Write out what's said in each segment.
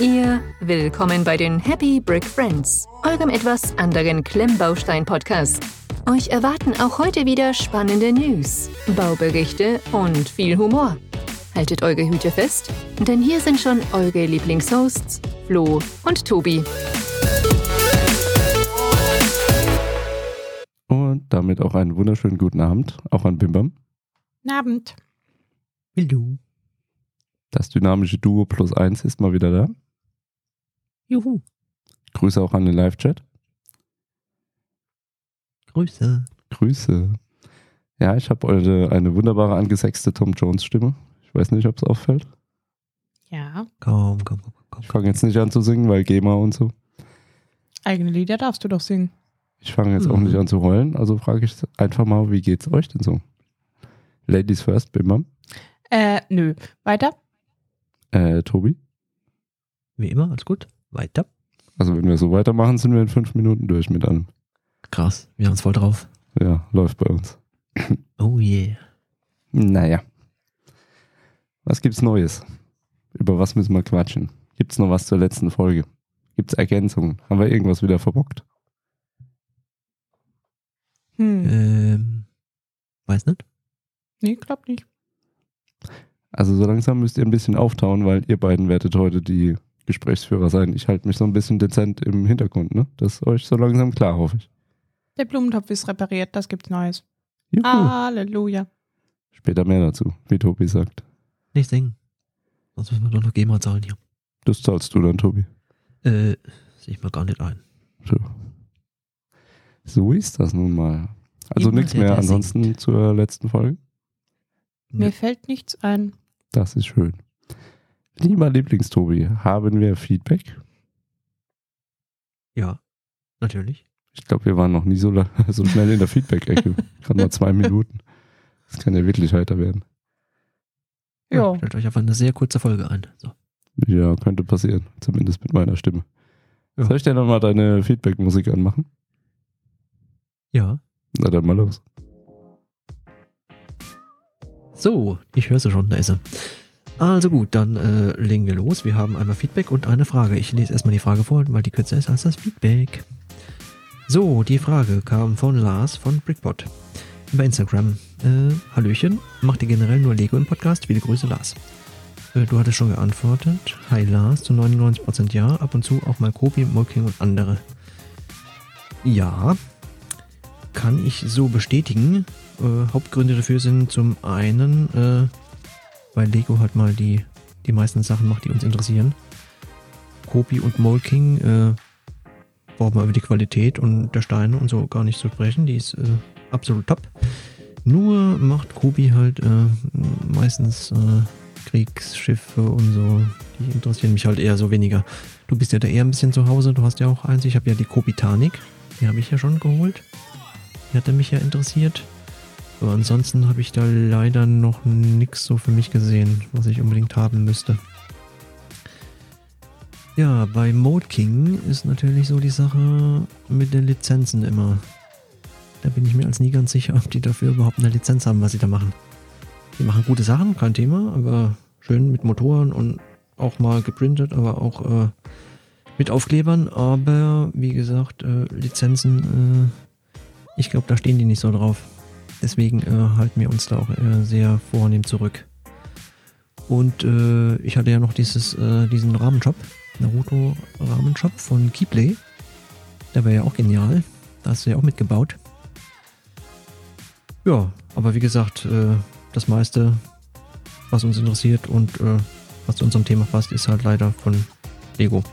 ihr, willkommen bei den Happy Brick Friends, eurem etwas anderen Klemmbaustein-Podcast. Euch erwarten auch heute wieder spannende News, Bauberichte und viel Humor. Haltet eure Hüte fest, denn hier sind schon eure Lieblingshosts, Flo und Tobi. Und damit auch einen wunderschönen guten Abend, auch an Bimbam. Guten Abend. Hallo. Das dynamische Duo plus eins ist mal wieder da. Juhu. Grüße auch an den Live-Chat. Grüße. Grüße. Ja, ich habe heute eine wunderbare angesexte Tom Jones Stimme. Ich weiß nicht, ob es auffällt. Ja, Komm, komm, komm, komm. Ich fange jetzt nicht an zu singen, weil GEMA und so. eigene Lieder darfst du doch singen. Ich fange jetzt auch Mhm. nicht an zu heulen, also frage ich einfach mal, wie geht's euch denn so? Ladies first, Bimbam. Äh, nö. Weiter? Äh, Tobi. Wie immer, alles gut. Weiter. Also wenn wir so weitermachen, sind wir in fünf Minuten durch mit allem. Krass, wir haben es voll drauf. Ja, läuft bei uns. Oh yeah. Naja. Was gibt's Neues? Über was müssen wir quatschen? Gibt's noch was zur letzten Folge? Gibt's Ergänzungen? Haben wir irgendwas wieder verbockt? Hm. Ähm, weiß nicht. Nee, glaub nicht. Also so langsam müsst ihr ein bisschen auftauen, weil ihr beiden werdet heute die Gesprächsführer sein. Ich halte mich so ein bisschen dezent im Hintergrund, ne? Das ist euch so langsam klar, hoffe ich. Der Blumentopf ist repariert, das gibt's Neues. Juhu. Halleluja. Später mehr dazu, wie Tobi sagt. Nicht singen. Sonst müssen wir doch noch GEMA zahlen hier. Das zahlst du dann, Tobi. Äh, sehe ich mal gar nicht ein. So. So ist das nun mal. Also nichts mehr ansonsten singt. zur letzten Folge. Mir fällt nichts ein. Das ist schön. Lieber Lieblingstobi, haben wir Feedback? Ja, natürlich. Ich glaube, wir waren noch nie so, so schnell in der Feedback-Ecke. Gerade mal zwei Minuten. Das kann ja wirklich heiter werden. Ja. Stellt euch einfach eine sehr kurze Folge ein. So. Ja, könnte passieren. Zumindest mit meiner Stimme. Ja. Soll ich dir nochmal deine Feedback-Musik anmachen? Ja. Na dann mal los. So, ich höre sie schon, da ist sie. Also gut, dann äh, legen wir los. Wir haben einmal Feedback und eine Frage. Ich lese erstmal die Frage vor, weil die kürzer ist als das Feedback. So, die Frage kam von Lars von Brickbot über Instagram. Äh, Hallöchen, macht ihr generell nur Lego im Podcast? Viele Grüße, Lars. Äh, du hattest schon geantwortet. Hi Lars, zu 99% ja, ab und zu auch mal Kobi, Molking und andere. Ja, kann ich so bestätigen. Äh, Hauptgründe dafür sind zum einen, äh, weil Lego halt mal die, die meisten Sachen macht, die uns interessieren. Kopi und Molking äh, brauchen wir über die Qualität und der Steine und so gar nicht zu sprechen. Die ist äh, absolut top. Nur macht Kobi halt äh, meistens äh, Kriegsschiffe und so. Die interessieren mich halt eher so weniger. Du bist ja da eher ein bisschen zu Hause. Du hast ja auch eins. Ich habe ja die Kopitanik. Die habe ich ja schon geholt. Die hatte mich ja interessiert. Aber ansonsten habe ich da leider noch nichts so für mich gesehen, was ich unbedingt haben müsste. Ja, bei Mode King ist natürlich so die Sache mit den Lizenzen immer. Da bin ich mir als nie ganz sicher, ob die dafür überhaupt eine Lizenz haben, was sie da machen. Die machen gute Sachen, kein Thema, aber schön mit Motoren und auch mal geprintet, aber auch äh, mit Aufklebern. Aber wie gesagt, äh, Lizenzen, äh, ich glaube, da stehen die nicht so drauf. Deswegen äh, halten wir uns da auch äh, sehr vornehm zurück. Und äh, ich hatte ja noch dieses, äh, diesen Rahmenshop, Naruto Rahmenshop von Keyplay. Der wäre ja auch genial. Da hast du ja auch mitgebaut. Ja, aber wie gesagt, äh, das meiste, was uns interessiert und äh, was zu unserem Thema passt, ist halt leider von Lego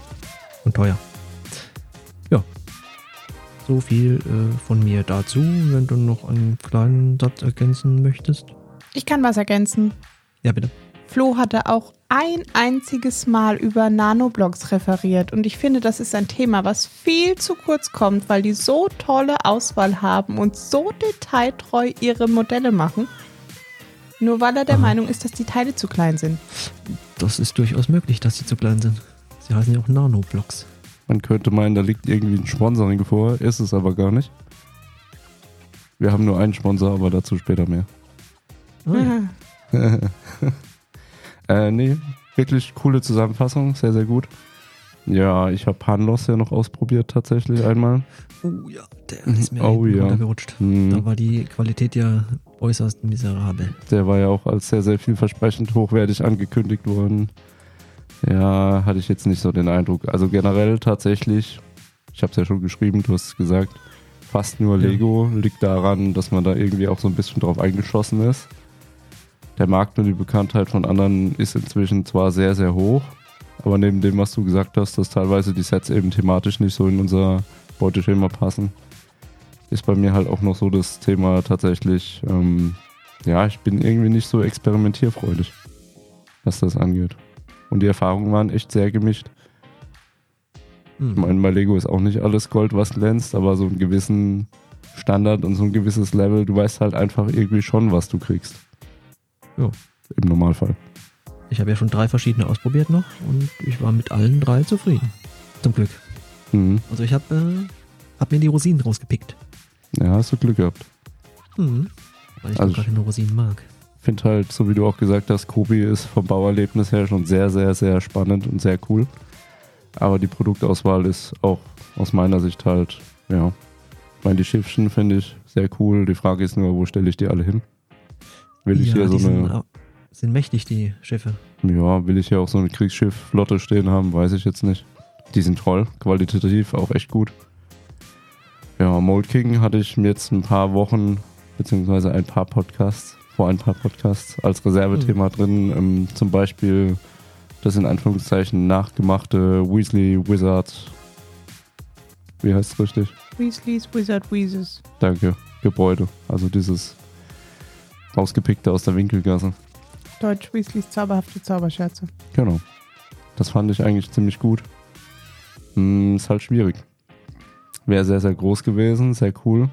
und teuer. Ja, so viel äh, von mir dazu. Wenn du noch einen kleinen Satz ergänzen möchtest. Ich kann was ergänzen. Ja, bitte. Flo hatte auch ein einziges Mal über Nanoblocks referiert und ich finde, das ist ein Thema, was viel zu kurz kommt, weil die so tolle Auswahl haben und so detailtreu ihre Modelle machen. Nur weil er der Aha. Meinung ist, dass die Teile zu klein sind. Das ist durchaus möglich, dass sie zu klein sind. Sie heißen ja auch Nanoblocks. Man könnte meinen, da liegt irgendwie ein Sponsoring vor, ist es aber gar nicht. Wir haben nur einen Sponsor, aber dazu später mehr. Ah, ja. äh, nee, wirklich coole Zusammenfassung, sehr, sehr gut. Ja, ich habe Hanlos ja noch ausprobiert tatsächlich einmal. Oh ja, der ist mir Oh ja. runtergerutscht. Hm. Da war die Qualität ja äußerst miserabel. Der war ja auch als sehr, sehr vielversprechend hochwertig angekündigt worden. Ja, hatte ich jetzt nicht so den Eindruck. Also generell tatsächlich, ich habe es ja schon geschrieben, du hast es gesagt, fast nur Ja. Lego liegt daran, dass man da irgendwie auch so ein bisschen drauf eingeschossen ist. Der Markt und die Bekanntheit von anderen ist inzwischen zwar sehr, sehr hoch, aber neben dem, was du gesagt hast, dass teilweise die Sets eben thematisch nicht so in unser Beuteschema passen, ist bei mir halt auch noch so das Thema tatsächlich, ähm, ja, ich bin irgendwie nicht so experimentierfreudig, was das angeht. Und die Erfahrungen waren echt sehr gemischt. Hm. Ich meine, bei Lego ist auch nicht alles Gold, was glänzt, aber so einen gewissen Standard und so ein gewisses Level, du weißt halt einfach irgendwie schon, was du kriegst. Ja. Im Normalfall. Ich habe ja schon drei verschiedene ausprobiert noch und ich war mit allen drei zufrieden. Zum Glück. Mhm. Also ich habe äh, hab mir die Rosinen rausgepickt. Ja, hast du Glück gehabt. Mhm. Weil ich Also auch gerade nur Rosinen mag. Finde halt, so wie du auch gesagt hast, Kobi ist vom Bauerlebnis her schon sehr, sehr, sehr spannend und sehr cool. Aber die Produktauswahl ist auch aus meiner Sicht halt, ja. Ich meine, die Schiffchen finde ich sehr cool. Die Frage ist nur, wo stelle ich die alle hin? Will ich ja, hier so sind, eine, sind mächtig, die Schiffe. ja, will ich hier auch so eine Kriegsschiff-Flotte stehen haben? Weiß ich jetzt nicht. Die sind toll, qualitativ auch echt gut. Ja, Mold King hatte ich jetzt ein paar Wochen, beziehungsweise ein paar Podcasts, vor ein paar Podcasts als Reservethema drin. Ähm, zum Beispiel das in Anführungszeichen nachgemachte Weasley Wizard. Wie heißt es richtig? Weasleys Wizard Weezes. Danke. Gebäude. Also dieses rausgepickte aus der Winkelgasse. Deutsch Weasleys zauberhafte Zauberscherze. Genau. Das fand ich eigentlich ziemlich gut. Hm, ist halt schwierig. Wäre sehr, sehr groß gewesen, sehr cool.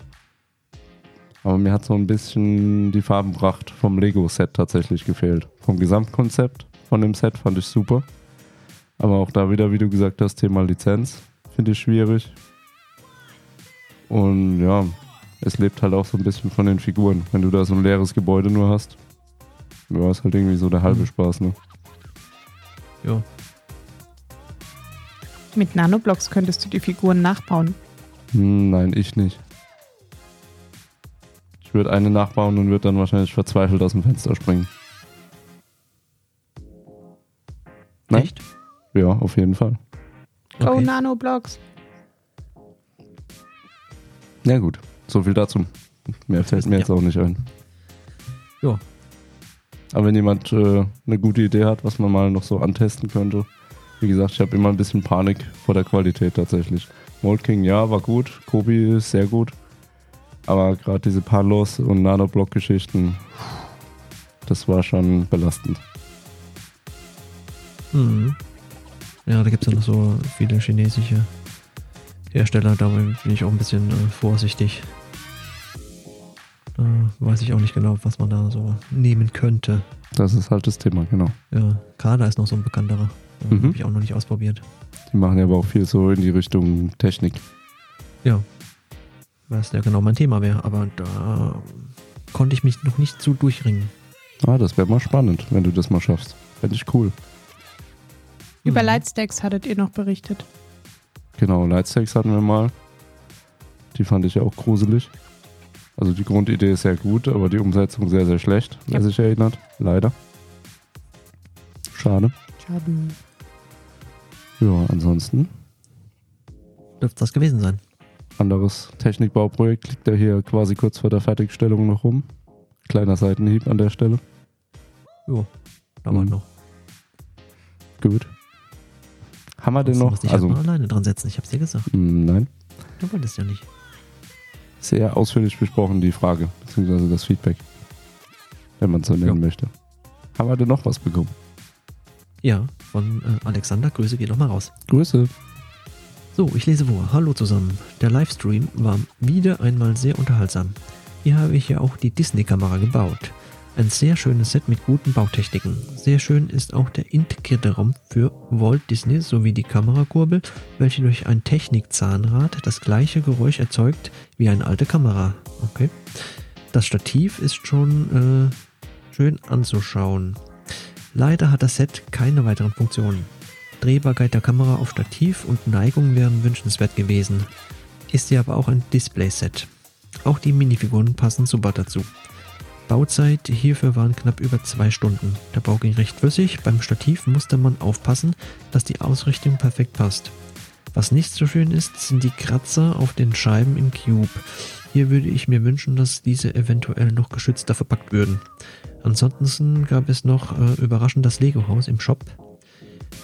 Aber mir hat so ein bisschen die Farbenpracht vom Lego-Set tatsächlich gefehlt. Vom Gesamtkonzept von dem Set fand ich super. Aber auch da wieder, wie du gesagt hast, Thema Lizenz finde ich schwierig. Und ja, es lebt halt auch so ein bisschen von den Figuren. Wenn du da so ein leeres Gebäude nur hast, ja, ist halt irgendwie so der halbe Mhm. Spaß, ne? Ja. Mit Nanoblocks könntest du die Figuren nachbauen. Hm, Nein, ich nicht. Ich würde eine nachbauen und würde dann wahrscheinlich verzweifelt aus dem Fenster springen. Nein? Echt? Ja, auf jeden Fall. Go Okay. Nanoblocks. Ja gut, so viel dazu. Mehr fällt mir Ja. jetzt auch nicht ein. Ja. Aber wenn jemand äh, eine gute Idee hat, was man mal noch so antesten könnte, wie gesagt, ich habe immer ein bisschen Panik vor der Qualität tatsächlich. Mold King, ja, war gut. Kobi ist sehr gut. Aber gerade diese Palos und Nanoblock-Geschichten, das war schon belastend. Mhm. Ja, da gibt es ja noch so viele chinesische Hersteller, da bin ich auch ein bisschen äh, vorsichtig. Da weiß ich auch nicht genau, was man da so nehmen könnte. Das ist halt das Thema, genau. Ja, Kada ist noch so ein bekannterer. Äh, Mhm. Habe ich auch noch nicht ausprobiert. Die machen ja aber auch viel so in die Richtung Technik. Ja. Was ja genau mein Thema wäre, aber da konnte ich mich noch nicht zu durchringen. Ah, das wäre mal spannend, wenn du das mal schaffst. Fände ich cool. Über Mhm. Lightstacks hattet ihr noch berichtet. Genau, Lightstacks hatten wir mal. Die fand ich ja auch gruselig. Also die Grundidee ist sehr gut, aber die Umsetzung sehr, sehr schlecht, wer Ja. sich erinnert. Leider. Schade. Schade. Ja, ansonsten. Dürfte das gewesen sein. Anderes Technikbauprojekt liegt da hier quasi kurz vor der Fertigstellung noch rum. Kleiner Seitenhieb an der Stelle. Jo, dauert Mhm. noch. Gut. Haben wir denn Du noch? musst dich Also, halt mal alleine dran setzen, ich hab's dir gesagt. mh, nein. Du wolltest ja nicht. Sehr ausführlich besprochen, die Frage, beziehungsweise das Feedback. Wenn man es so nennen Ja. möchte. Haben wir denn noch was bekommen? Ja, von äh, Alexander, Grüße geht noch mal raus. Grüße. So, ich lese vor. Hallo zusammen. Der Livestream war wieder einmal sehr unterhaltsam. Hier habe ich ja auch die Disney-Kamera gebaut. Ein sehr schönes Set mit guten Bautechniken. Sehr schön ist auch der integrierte Raum für Walt Disney sowie die Kamerakurbel, welche durch ein Technikzahnrad das gleiche Geräusch erzeugt wie eine alte Kamera. Okay. Das Stativ ist schon äh, schön anzuschauen. Leider hat das Set keine weiteren Funktionen. Drehbarkeit der Kamera auf Stativ und Neigung wären wünschenswert gewesen. Ist ja aber auch ein Displayset. Auch die Minifiguren passen super dazu. Bauzeit hierfür waren knapp über zwei Stunden. Der Bau ging recht flüssig, beim Stativ musste man aufpassen, dass die Ausrichtung perfekt passt. Was nicht so schön ist, sind die Kratzer auf den Scheiben im Cube. Hier würde ich mir wünschen, dass diese eventuell noch geschützter verpackt würden. Ansonsten gab es noch äh, überraschend das Lego-Haus im Shop.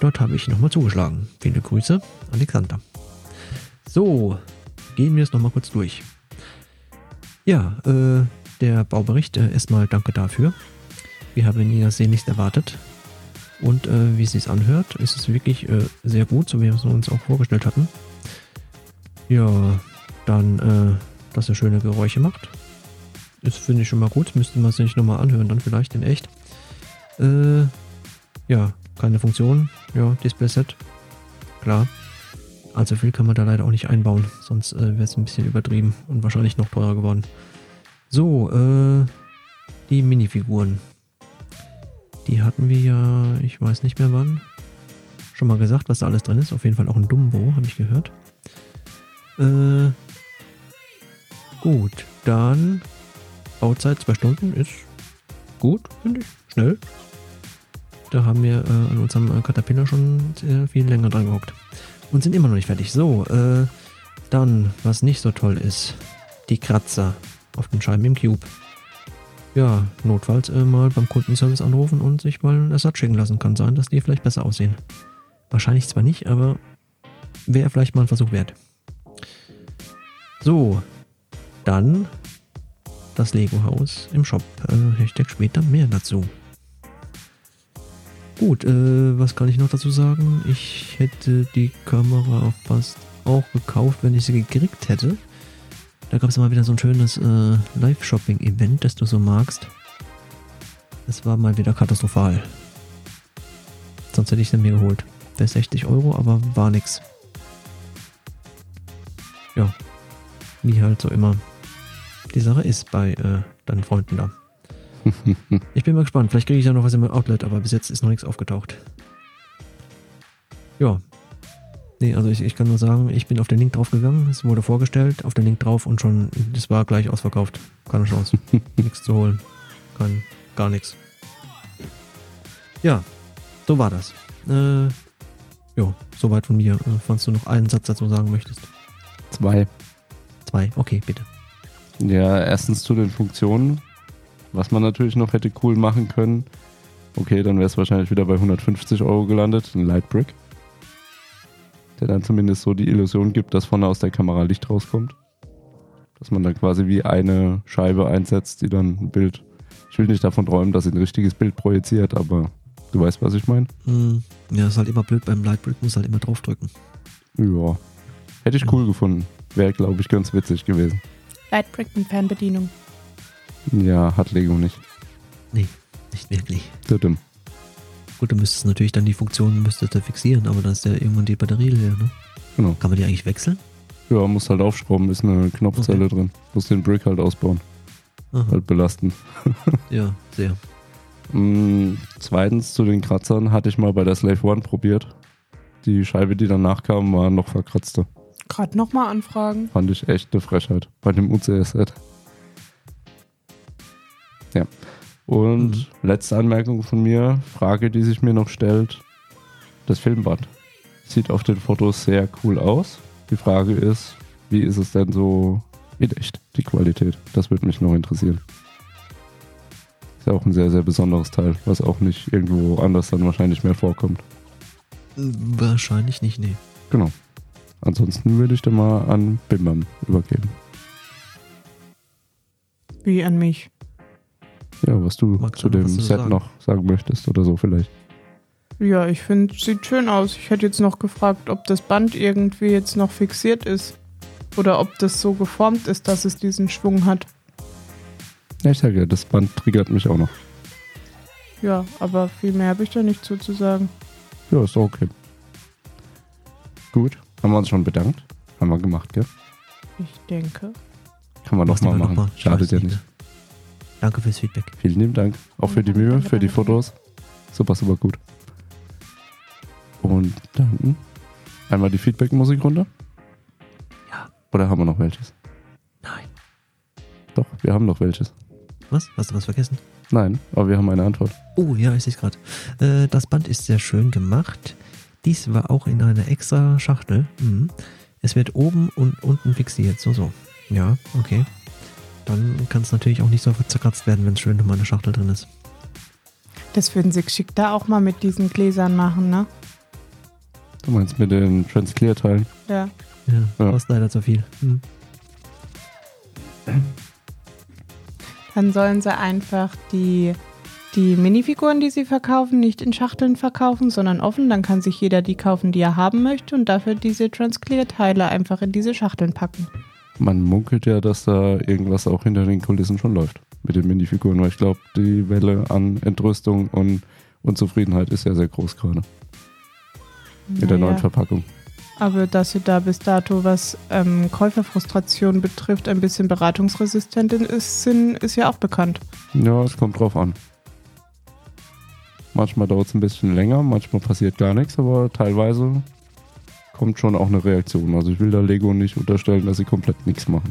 Dort habe ich nochmal zugeschlagen. Viele Grüße, Alexander. So, gehen wir es nochmal kurz durch. Ja, äh, der Baubericht, äh, erstmal danke dafür. Wir haben ihn ja sehnlichst erwartet. Und äh, wie es sich anhört, ist es wirklich äh, sehr gut, so wie wir es uns auch vorgestellt hatten. Ja, dann, äh, dass er schöne Geräusche macht. Das finde ich schon mal gut. Müsste man sich nochmal anhören, dann vielleicht in echt. Äh, ja, keine Funktion. Ja, Display-Set. Klar. Also viel kann man da leider auch nicht einbauen. Sonst äh, wäre es ein bisschen übertrieben und wahrscheinlich noch teurer geworden. So, äh, die Minifiguren. Die hatten wir ja, ich weiß nicht mehr wann, schon mal gesagt, was da alles drin ist. Auf jeden Fall auch ein Dumbo, habe ich gehört. Äh, gut, dann Bauzeit zwei Stunden ist gut, finde ich. Schnell. Da haben wir äh, an unserem äh, Caterpillar schon viel länger dran gehockt. Und sind immer noch nicht fertig. So, äh, dann, was nicht so toll ist, die Kratzer auf den Scheiben im Cube. Ja, notfalls äh, mal beim Kundenservice anrufen und sich mal einen Ersatz schicken lassen. Kann sein, dass die vielleicht besser aussehen. Wahrscheinlich zwar nicht, aber wäre vielleicht mal ein Versuch wert. So, dann das Lego-Haus im Shop. Äh, Hashtag später mehr dazu. Gut, äh, was kann ich noch dazu sagen? Ich hätte die Kamera fast auch gekauft, wenn ich sie gekriegt hätte. Da gab es mal wieder so ein schönes äh, Live-Shopping-Event, das du so magst. Es war mal wieder katastrophal. Sonst hätte ich sie mir geholt. Wäre 60 Euro, aber war nix. Ja, wie halt so immer die Sache ist bei äh, deinen Freunden da. Ich bin mal gespannt. Vielleicht kriege ich ja noch was im Outlet, aber bis jetzt ist noch nichts aufgetaucht. Ja. Nee, also ich, ich kann nur sagen, ich bin auf den Link draufgegangen. Es wurde vorgestellt, auf den Link drauf und schon, das war gleich ausverkauft. Keine Chance. nichts zu holen. Kein, gar nichts. Ja, so war das. Äh, ja, soweit von mir. Äh, falls du noch einen Satz dazu sagen möchtest. Zwei. Zwei, okay, bitte. Ja, erstens zu den Funktionen. Was man natürlich noch hätte cool machen können. Okay, dann wäre es wahrscheinlich wieder bei 150 Euro gelandet. Ein Lightbrick. Der dann zumindest so die Illusion gibt, dass vorne aus der Kamera Licht rauskommt. Dass man dann quasi wie eine Scheibe einsetzt, die dann ein Bild. Ich will nicht davon träumen, dass sie ein richtiges Bild projiziert, aber du weißt, was ich meine. Hm, ja, ist halt immer blöd beim Lightbrick, muss halt immer draufdrücken. Ja. Hätte ich cool gefunden. Wäre, glaube ich, ganz witzig gewesen. Lightbrick mit Fernbedienung. Ja, hat Lego nicht. Nee, nicht wirklich. Dumm. Gut, du müsstest natürlich dann die Funktion müsstest du fixieren, aber dann ist ja irgendwann die Batterie leer, ne? Genau. Kann man die eigentlich wechseln? Ja, muss halt aufschrauben, ist eine Knopfzelle drin. Muss den Brick halt ausbauen. Aha. Halt belasten. Ja, sehr. Mm, zweitens zu den Kratzern hatte ich mal bei der Slave One probiert. Die Scheibe, die danach kam, war noch verkratzte. Gerade nochmal anfragen. Fand ich echt eine Frechheit bei dem UCS-Set. Ja. Und Mhm. letzte Anmerkung von mir, Frage, die sich mir noch stellt. Das Filmband sieht auf den Fotos sehr cool aus. Die Frage ist, wie ist es denn so in echt, die Qualität? Das würde mich noch interessieren. Ist ja auch ein sehr, sehr besonderes Teil, was auch nicht irgendwo anders dann wahrscheinlich mehr vorkommt. Wahrscheinlich nicht, nee. Genau. Ansonsten würde ich dann mal an Bimbam übergeben. Wie an mich. Ja, was du Magst zu du dem zu Set sagen? noch sagen möchtest oder so vielleicht. Ja, ich finde, sieht schön aus. Ich hätte jetzt noch gefragt, ob das Band irgendwie jetzt noch fixiert ist. Oder ob das so geformt ist, dass es diesen Schwung hat. Ja, ich sage ja, das Band triggert mich auch noch. Ja, aber viel mehr habe ich da nicht zu, zu sagen. Ja, ist doch okay. Gut, haben wir uns schon bedankt. Haben wir gemacht, gell? Ich denke. Kann man nochmal machen. noch mal. Schadet ja nicht. Danke fürs Feedback. Vielen lieben Dank. Auch für die Mühe, danke, für die. Fotos. Super, super gut. Und dann einmal die Feedback-Musik runter. Ja. Oder haben wir noch welches? Nein. Doch, wir haben noch welches. Was? Hast du was vergessen? Nein, aber wir haben eine Antwort. Oh, ja, ich sehe es gerade. Äh, das Band ist sehr schön gemacht. Dies war auch in einer extra Schachtel. Mhm. Es wird oben und unten fixiert. So, so. Ja, okay. Dann kann es natürlich auch nicht so zerkratzt werden, wenn es schön nochmal eine Schachtel drin ist. Das würden sie geschickt da auch mal mit diesen Gläsern machen, ne? Du meinst mit den Transclear-Teilen? Ja. Ja, Ja. kostet leider zu viel. Hm. Dann sollen sie einfach die, die Minifiguren, die sie verkaufen, nicht in Schachteln verkaufen, sondern offen. Dann kann sich jeder die kaufen, die er haben möchte und dafür diese Transclear-Teile einfach in diese Schachteln packen. Man munkelt ja, dass da irgendwas auch hinter den Kulissen schon läuft mit den Minifiguren, weil ich glaube, die Welle an Entrüstung und Unzufriedenheit ist ja sehr groß gerade mit der Naja, neuen Verpackung. aber dass sie da bis dato, was ähm, Käuferfrustration betrifft, ein bisschen beratungsresistent ist, sind, ist ja auch bekannt. Ja, es kommt drauf an. Manchmal dauert es ein bisschen länger, manchmal passiert gar nichts, aber teilweise kommt schon auch eine Reaktion. Also ich will da Lego nicht unterstellen, dass sie komplett nichts machen.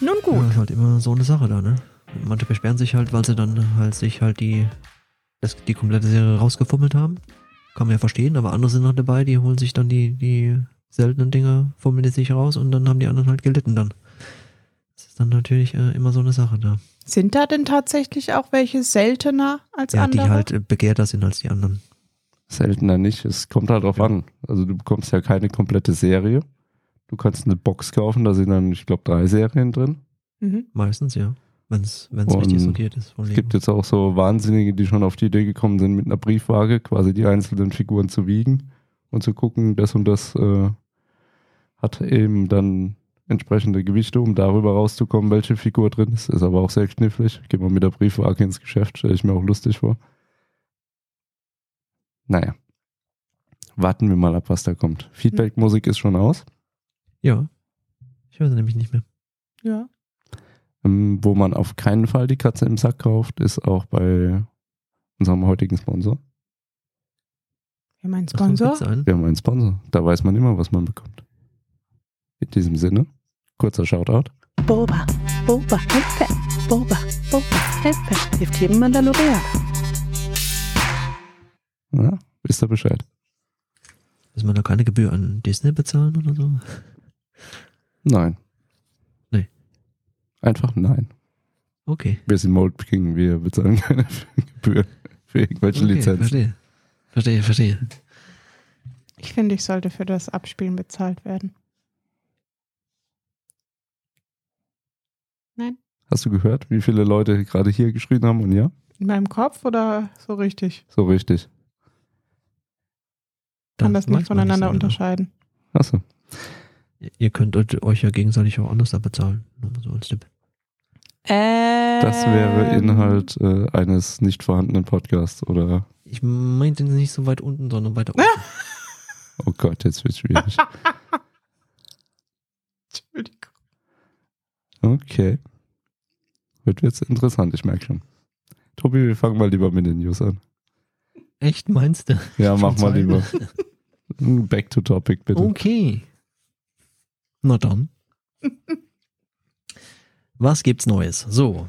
Nun Ja, gut. ist halt immer so eine Sache da, ne? Manche beschweren sich halt, weil sie dann halt sich halt die, das, die komplette Serie rausgefummelt haben. Kann man ja verstehen, aber andere sind halt dabei, die holen sich dann die, die seltenen Dinge, fummeln die sich raus und dann haben die anderen halt gelitten dann. Das ist dann natürlich äh, immer so eine Sache da. Sind da denn tatsächlich auch welche seltener als Ja, die andere? halt äh, begehrter sind als die anderen. Seltener nicht. Es kommt halt drauf Ja. an. Also du bekommst ja keine komplette Serie. Du kannst eine Box kaufen, da sind dann, ich glaube, drei Serien drin. mhm. Meistens, ja. Wenn es richtig sortiert ist. Es gibt jetzt auch so Wahnsinnige, die schon auf die Idee gekommen sind, mit einer Briefwaage quasi die einzelnen Figuren zu wiegen und zu gucken, das und das äh, hat eben dann entsprechende Gewichte, um darüber rauszukommen, welche Figur drin ist. Ist aber auch sehr knifflig. Geht man mit der Briefwaage ins Geschäft, stelle ich mir auch lustig vor. Naja. Warten wir mal ab, was da kommt. Feedback-Musik ist schon aus. Ja. Ich höre sie nämlich nicht mehr. Ja. Ähm, wo man auf keinen Fall die Katze im Sack kauft, ist auch bei unserem heutigen Sponsor. Ja, mein Ach, so Sponsor. Wir haben einen Sponsor. Da weiß man immer, was man bekommt. In diesem Sinne, kurzer Shoutout. Boba, Boba, Hilfe, Boba, Boba, Hilfe, hilft jedem Mandalorianer. Ja, wisst ihr Bescheid. Muss man da keine Gebühr an Disney bezahlen oder so? Nein. Nee. Einfach nein. Okay. Wir sind Mold King, wir bezahlen keine Gebühr für irgendwelche okay Lizenzen. verstehe. Verstehe, verstehe. Ich finde, ich sollte für das Abspielen bezahlt werden. Nein? Hast du gehört, wie viele Leute gerade hier geschrien haben und ja? In meinem Kopf oder so richtig? So richtig. Kann das, nicht voneinander so genau. unterscheiden. Achso. Ihr könnt euch ja gegenseitig auch anders da bezahlen. So als Tipp. Ähm, Das wäre Inhalt äh, eines nicht vorhandenen Podcasts oder Ich meinte nicht so weit unten, sondern weiter oben. oh Gott, jetzt wird's schwierig. Entschuldigung. Okay. Wird jetzt interessant, ich merke schon. Tobi, wir fangen mal lieber mit den News an. Echt, meinst du? Ja, mach mal lieber. Back to topic, bitte. Okay. Na dann. Was gibt's Neues? So.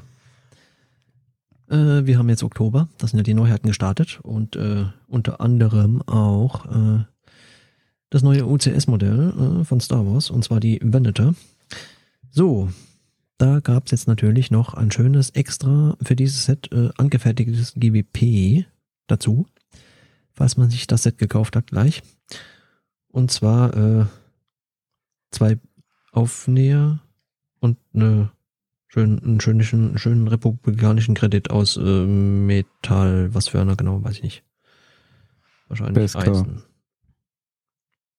Äh, wir haben jetzt Oktober, das sind ja die Neuheiten gestartet und äh, unter anderem auch äh, das neue UCS-Modell äh, von Star Wars und zwar die Venator. So, da gab's jetzt natürlich noch ein schönes extra für dieses Set äh, angefertigtes GWP dazu, falls man sich das Set gekauft hat gleich. Und zwar äh, zwei Aufnäher und eine schön, einen schönen, einen schönen republikanischen Kredit aus äh, Metall. Was für einer genau, weiß ich nicht. Wahrscheinlich Beskar. Eisen.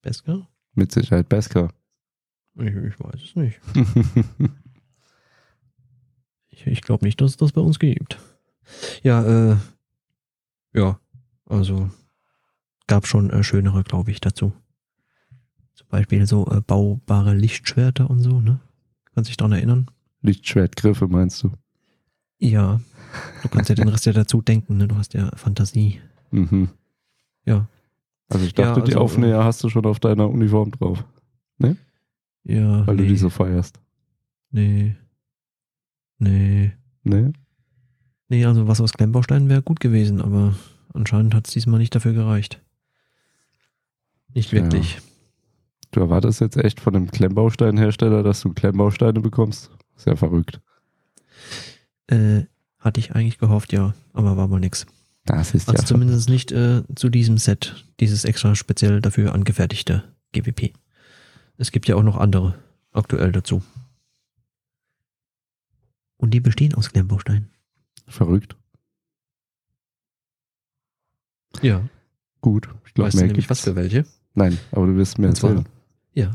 Beskar? Mit Sicherheit Beskar. Ich, ich weiß es nicht. Ich, ich glaube nicht, dass es das bei uns gibt. Ja, äh, ja, also gab schon äh, schönere, glaube ich, dazu. Zum Beispiel so äh, baubare Lichtschwerter und so, ne? Kannst dich daran erinnern? Lichtschwertgriffe meinst du? Ja. Du kannst ja den Rest ja dazu denken, ne? Du hast ja Fantasie. Mhm. Ja. Also ich dachte, Ja, die also, Aufnäher hast du schon auf deiner Uniform drauf, Ja, weil nee, du die so feierst. nee. Nee. Ne? Nee, also was aus Klemmbausteinen wäre gut gewesen, aber anscheinend hat es diesmal nicht dafür gereicht. Nicht Ja. wirklich. Du erwartest jetzt echt von einem Klemmbausteinhersteller, dass du Klemmbausteine bekommst? Sehr verrückt. Äh, hatte ich eigentlich gehofft, ja, aber war wohl nix. Das ist Also ja zumindest nicht äh, zu diesem Set, dieses extra speziell dafür angefertigte GWP. Es gibt ja auch noch andere aktuell dazu. Und die bestehen aus Klemmbausteinen. verrückt. Ja. Gut. Ich glaube, Weißt du mehr nämlich was für welche? Nein, aber du wirst mir Und zwar- erzählen. Ja.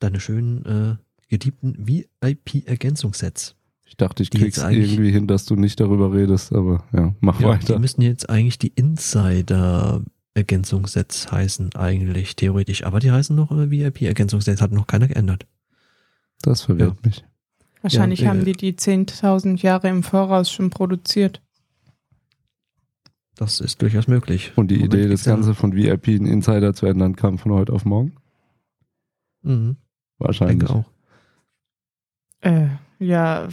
Deine schönen, äh, geliebten VIP-Ergänzungssets. Ich dachte, ich krieg's irgendwie hin, dass du nicht darüber redest, aber ja, mach Ja, weiter. die müssten jetzt eigentlich die Insider-Ergänzungssets heißen, eigentlich, theoretisch. Aber die heißen noch äh, VIP-Ergänzungssets, hat noch keiner geändert. Das verwirrt mich. Wahrscheinlich Ja, äh, haben die die 10.000 Jahre im Voraus schon produziert. Das ist durchaus möglich. Und die Moment Idee, das Ganze von VIP in Insider zu ändern, kam von heute auf morgen? Mhm, Wahrscheinlich. denke auch. Äh, ja,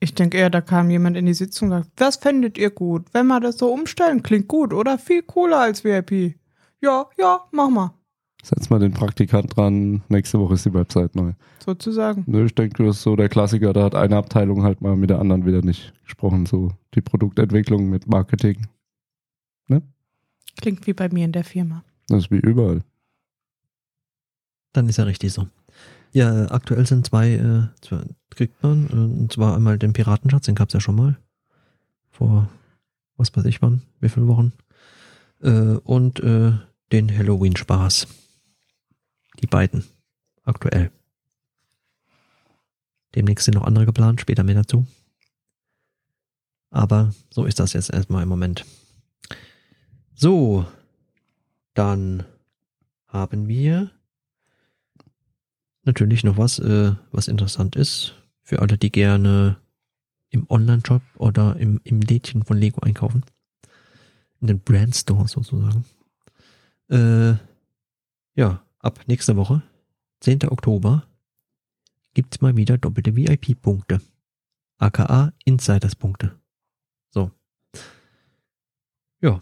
ich denke eher, da kam jemand in die Sitzung und sagt, was fändet ihr gut? Wenn wir das so umstellen, klingt gut, oder? Viel cooler als VIP. Ja, ja, mach mal. Setz mal den Praktikant dran, nächste Woche ist die Website neu. Sozusagen. Nö, ich denke, das ist so der Klassiker, da hat eine Abteilung halt mal mit der anderen wieder nicht gesprochen, so die Produktentwicklung mit Marketing. Klingt wie bei mir in der Firma. Das ist wie überall. Dann ist ja richtig so. Ja, äh, aktuell sind zwei, äh, zwei kriegt man, äh, und zwar einmal den Piratenschatz, den gab's ja schon mal. Vor, was weiß ich wann, wie viele Wochen. Äh, und äh, den Halloween-Spaß. Die beiden. Aktuell. Demnächst sind noch andere geplant, später mehr dazu. Aber so ist das jetzt erstmal im Moment. So, dann haben wir natürlich noch was, äh, was interessant ist für alle, die gerne im Online-Shop oder im, im Lädchen von Lego einkaufen. In den Brand Store sozusagen. Äh, ja, ab nächster Woche, 10. Oktober, gibt's mal wieder doppelte VIP-Punkte. aka Insiders-Punkte. So. Ja.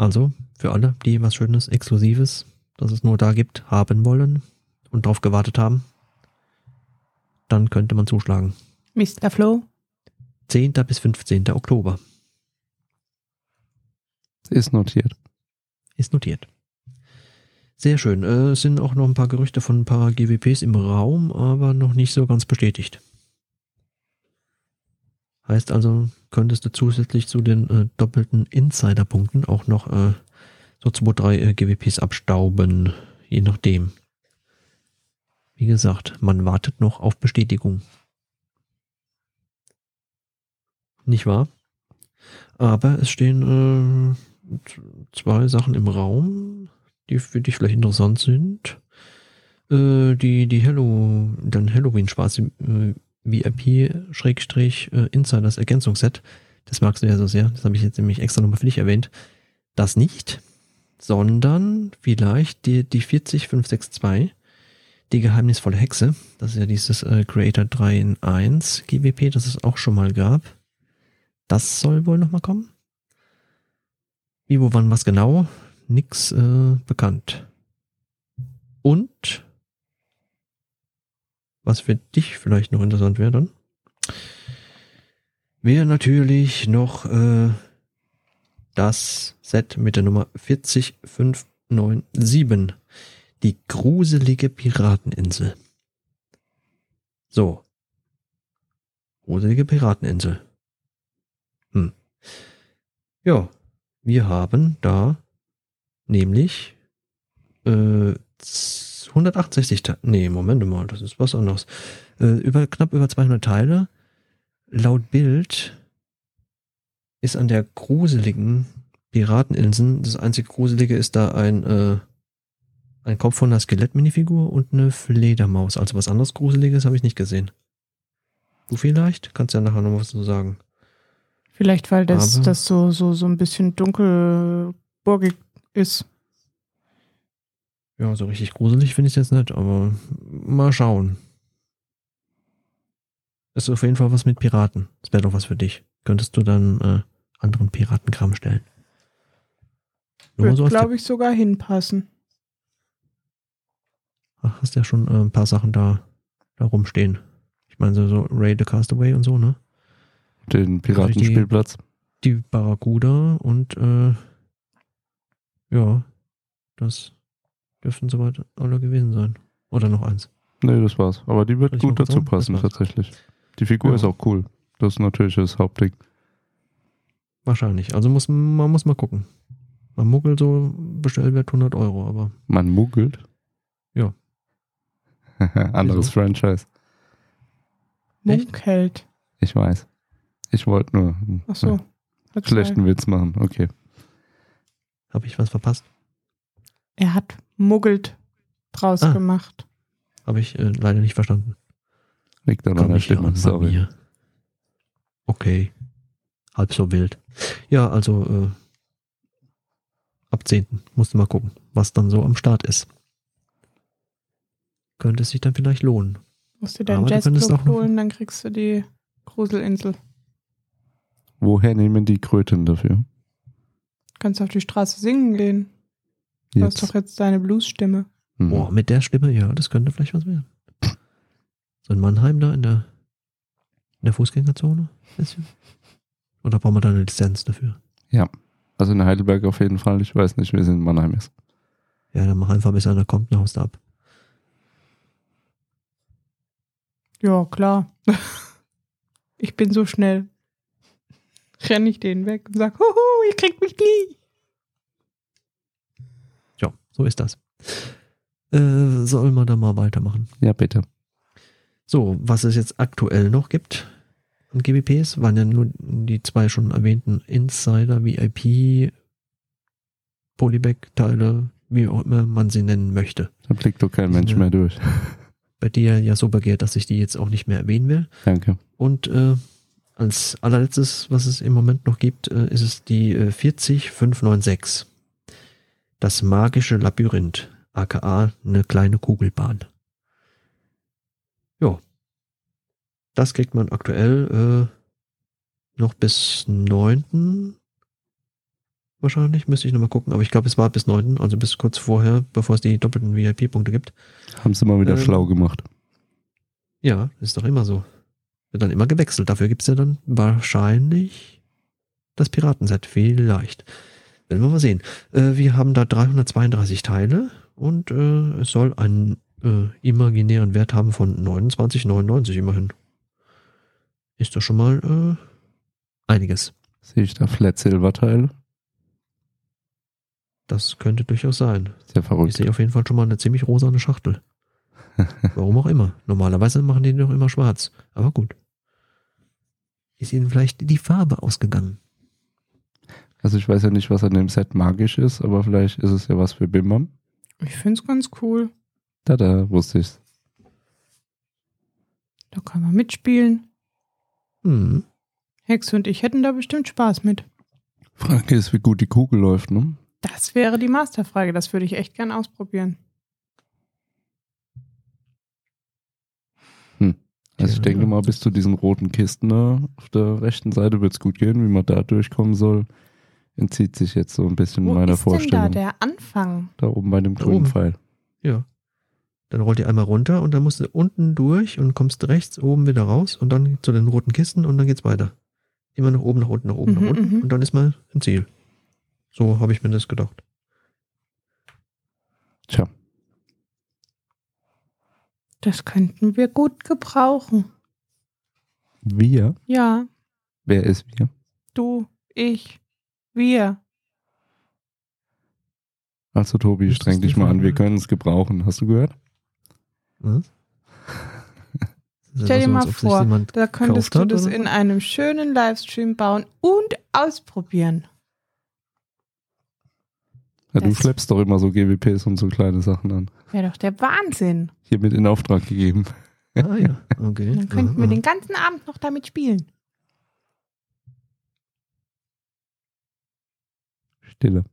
Also, für alle, die was Schönes, Exklusives, das es nur da gibt, haben wollen und darauf gewartet haben, dann könnte man zuschlagen. Mr. Flo? 10. bis 15. Oktober Ist notiert. ist notiert. Sehr schön. Äh, Es sind auch noch ein paar Gerüchte von ein paar GWPs im Raum, aber noch nicht so ganz bestätigt. Heißt also, könntest du zusätzlich zu den äh, doppelten Insider-Punkten auch noch äh, so zwei, drei äh, GWPs abstauben, je nachdem. Wie gesagt, man wartet noch auf Bestätigung. Nicht wahr? Aber es stehen äh, zwei Sachen im Raum, die für dich vielleicht interessant sind. Äh, die, die Hello, dann Halloween-Spaß, äh, VIP-Insiders Ergänzungsset. Das magst du ja so sehr. Das habe ich jetzt nämlich extra nochmal für dich erwähnt. Das nicht, sondern vielleicht die, die 40562, die geheimnisvolle Hexe. Das ist ja dieses äh, Creator 3 in 1 GWP, das es auch schon mal gab. Das soll wohl nochmal kommen. Wie, wo, wann, was genau? Nix äh, bekannt. Und was für dich vielleicht noch interessant wäre dann, wäre natürlich noch äh, das Set mit der Nummer 40597. Die gruselige Pirateninsel. So. Gruselige Pirateninsel. Hm. Ja, wir haben da nämlich äh, 168 Teile. Nee, Moment mal, das ist was anderes. Äh, über, knapp über 200 Teile. Laut Bild ist an der gruseligen Pirateninsel, das einzige Gruselige ist da ein, äh, ein Kopf von einer Skelett-Minifigur und eine Fledermaus. Also was anderes Gruseliges habe ich nicht gesehen. Du vielleicht? Kannst ja nachher noch was zu sagen. Vielleicht, weil das, Aber- das so, so, so ein bisschen dunkel, burgig ist. Ja, so richtig gruselig finde ich es jetzt nicht, aber mal schauen. Das ist auf jeden Fall was mit Piraten. Das wäre doch was für dich. Könntest du dann äh, anderen Piratenkram stellen? Wird, so glaube ich, sogar hinpassen. Ach, hast ja schon äh, ein paar Sachen da, da rumstehen. Ich meine, so, so Ray the Castaway und so, ne? Den Piratenspielplatz. Die Barracuda und äh, ja, das dürften soweit alle gewesen sein. Oder noch eins. Nee, das war's. Aber die wird gut dazu sagen? passen, tatsächlich. Die Figur Ja. ist auch cool. Das ist natürlich das Hauptding. Wahrscheinlich. Also muss man muss mal gucken. Beim Muggel so Bestellwert 100 Euro, aber Man muggelt. Ja. Anderes Wieso? Franchise. Echt? Munkheld. Ich weiß. Ich wollte nur einen Ach so. ja, schlechten Witz machen. Okay. habe ich was verpasst? Er hat muggelt draus Ah. gemacht. Habe ich äh, leider nicht verstanden. Liegt an meiner ich hier Stimme. Sorry. mir. Okay. Halb so wild. Ja, also äh, ab 10. musst du mal gucken, was dann so am Start ist. Könnte es sich dann vielleicht lohnen. Musst du deinen Jazzclub holen, dann kriegst du die Gruselinsel. Woher nehmen die Kröten dafür? Kannst auf die Straße singen gehen. Du hast doch jetzt deine Bluesstimme. Hm. Boah, mit der Stimme, ja, das könnte vielleicht was werden. So in Mannheim da in der, in der Fußgängerzone? Oder brauchen wir da eine Lizenz dafür? Also in Heidelberg auf jeden Fall. Ich weiß nicht, wie es in Mannheim ist. Ja, dann mach einfach, bis einer kommt, dann haust du ab. Ja, klar. ich bin so schnell. Renn ich den weg und sag, huhu, ihr kriegt mich nie. So ist das. Äh, sollen wir da mal weitermachen? Ja, bitte. So, was es jetzt aktuell noch gibt an GBPs, waren ja nur die zwei schon erwähnten Insider, VIP, Polybag-Teile, wie auch immer man sie nennen möchte. Da blickt doch kein Mensch mehr durch. Bei dir ja so begehrt, dass ich die jetzt auch nicht mehr erwähnen will. Danke. Und äh, als allerletztes, was es im Moment noch gibt, äh, ist es die äh, 40596. Das magische Labyrinth, aka eine kleine Kugelbahn. Ja. Das kriegt man aktuell äh, noch bis 9. Wahrscheinlich, müsste ich nochmal gucken, aber ich glaube, es war bis 9., also bis kurz vorher, bevor es die doppelten VIP-Punkte gibt. Haben sie mal wieder Ähm, schlau gemacht. Ja, ist doch immer so. Wird dann immer gewechselt. Dafür gibt's ja dann wahrscheinlich das Piratenset. Vielleicht. Werden wir mal sehen. Äh, wir haben da 332 Teile und äh, es soll einen äh, imaginären Wert haben von 29,99 immerhin. Ist doch schon mal äh, einiges. Sehe ich da Flat Silver Teile? Das könnte durchaus sein. Sehr Ich verrückt. sehe auf jeden Fall schon mal eine ziemlich rosane Schachtel. Warum auch immer. Normalerweise machen die doch immer schwarz. Aber gut. Ist ihnen vielleicht die Farbe ausgegangen? Also ich weiß ja nicht, was an dem Set magisch ist, aber vielleicht ist es ja was für Bimbam. Ich find's ganz cool. Da, da, wusste ich's. Da kann man mitspielen. Hm. Hexe und ich hätten da bestimmt Spaß mit. Frage ist, wie gut die Kugel läuft, ne? Das wäre die Masterfrage. Das würde ich echt gern ausprobieren. Also ich denke mal, bis zu diesen roten Kisten da auf der rechten Seite wird's gut gehen. Wie man da durchkommen soll, entzieht sich jetzt so ein bisschen Wo meiner ist denn da Vorstellung. der Anfang? da oben bei dem grünen. Pfeil. Ja. Dann rollt ihr einmal runter und dann musst du unten durch und kommst rechts oben wieder raus und dann zu den roten Kisten und dann geht's weiter. Immer nach oben, nach unten, nach oben, Mhm, nach unten mhm. und dann ist man im Ziel. So habe ich mir das gedacht. Tja, Das könnten wir gut gebrauchen. wir? Ja, Wer ist wir? du, ich, wir. Also Tobi, streng dich mal an, wir können es gebrauchen. Hast du gehört? Was? Stell dir mal vor, Da könntest du das in einem schönen Livestream bauen und ausprobieren. Ja, du schleppst doch immer so GWPs und so kleine Sachen an. Wäre doch der Wahnsinn. Hiermit in Auftrag gegeben. Ah ja, okay. Dann könnten wir den ganzen Abend noch damit spielen. Stille.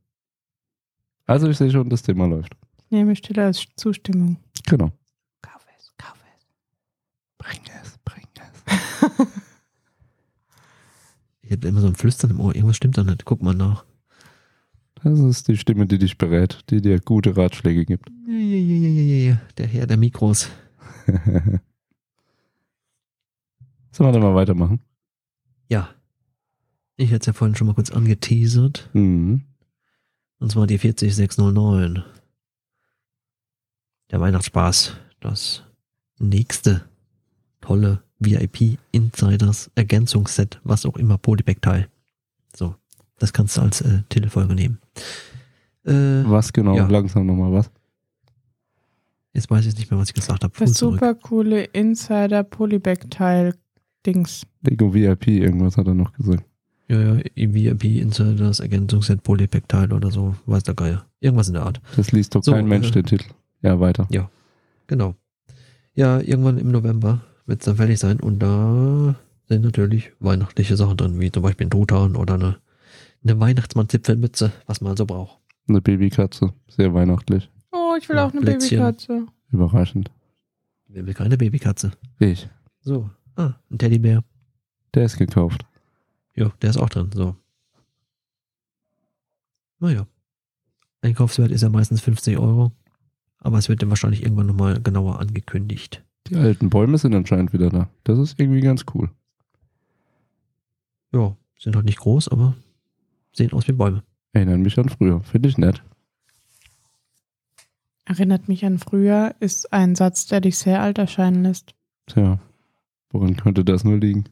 Also ich sehe schon, das Thema läuft. Ich nehme Stille als Zustimmung. Genau. Kauf es, kauf es. Bring es, bring es. Ich hätte immer so ein Flüstern im Ohr. Irgendwas stimmt da nicht. Guck mal nach. Das ist die Stimme, die dich berät, die dir gute Ratschläge gibt. Ja, ja, ja, ja, ja, ja. Der Herr der Mikros. Sollen wir dann mal weitermachen? Ja. Ich hätte es ja vorhin schon mal kurz angeteasert. Mhm. Und zwar die 40609. Der Weihnachtsspaß. Das nächste tolle VIP Insiders Ergänzungsset, was auch immer, Polybag-Teil. So. Das kannst du als äh, Telefolge nehmen. Äh, Was genau? Ja. Langsam nochmal was? jetzt weiß ich nicht mehr, was ich gesagt habe. Das super coole Insider Polybag Teil Dings. Lego VIP, irgendwas hat er noch gesagt. Ja, ja, VIP Insiders Ergänzungsset Polybag-Teil oder so. Weiß der Geier. Irgendwas in der Art. Das liest doch So, kein Mensch, äh, den Titel. Ja, weiter. Genau. Ja, irgendwann im November wird es dann fertig sein und da sind natürlich weihnachtliche Sachen drin, wie zum Beispiel ein Truthahn oder eine, eine Weihnachtsmann-Zipfelmütze, was man so braucht. Eine Babykatze. Sehr weihnachtlich. Oh, ich will Ja, auch eine Plätzchen. Babykatze. Überraschend. Wer will keine Babykatze? Ich. So. Ah, ein Teddybär. Der ist gekauft. Ja, der ist auch drin. So. Naja. Einkaufswert ist ja meistens 50 Euro. Aber es wird dann wahrscheinlich irgendwann nochmal genauer angekündigt. Die alten Bäume sind anscheinend wieder da. Das ist irgendwie ganz cool. Ja, sind halt nicht groß, aber sehen aus wie Bäume. Erinnern mich an früher. Finde ich nett. Erinnert mich an früher, ist ein Satz, der dich sehr alt erscheinen lässt. Tja. Woran könnte das nur liegen?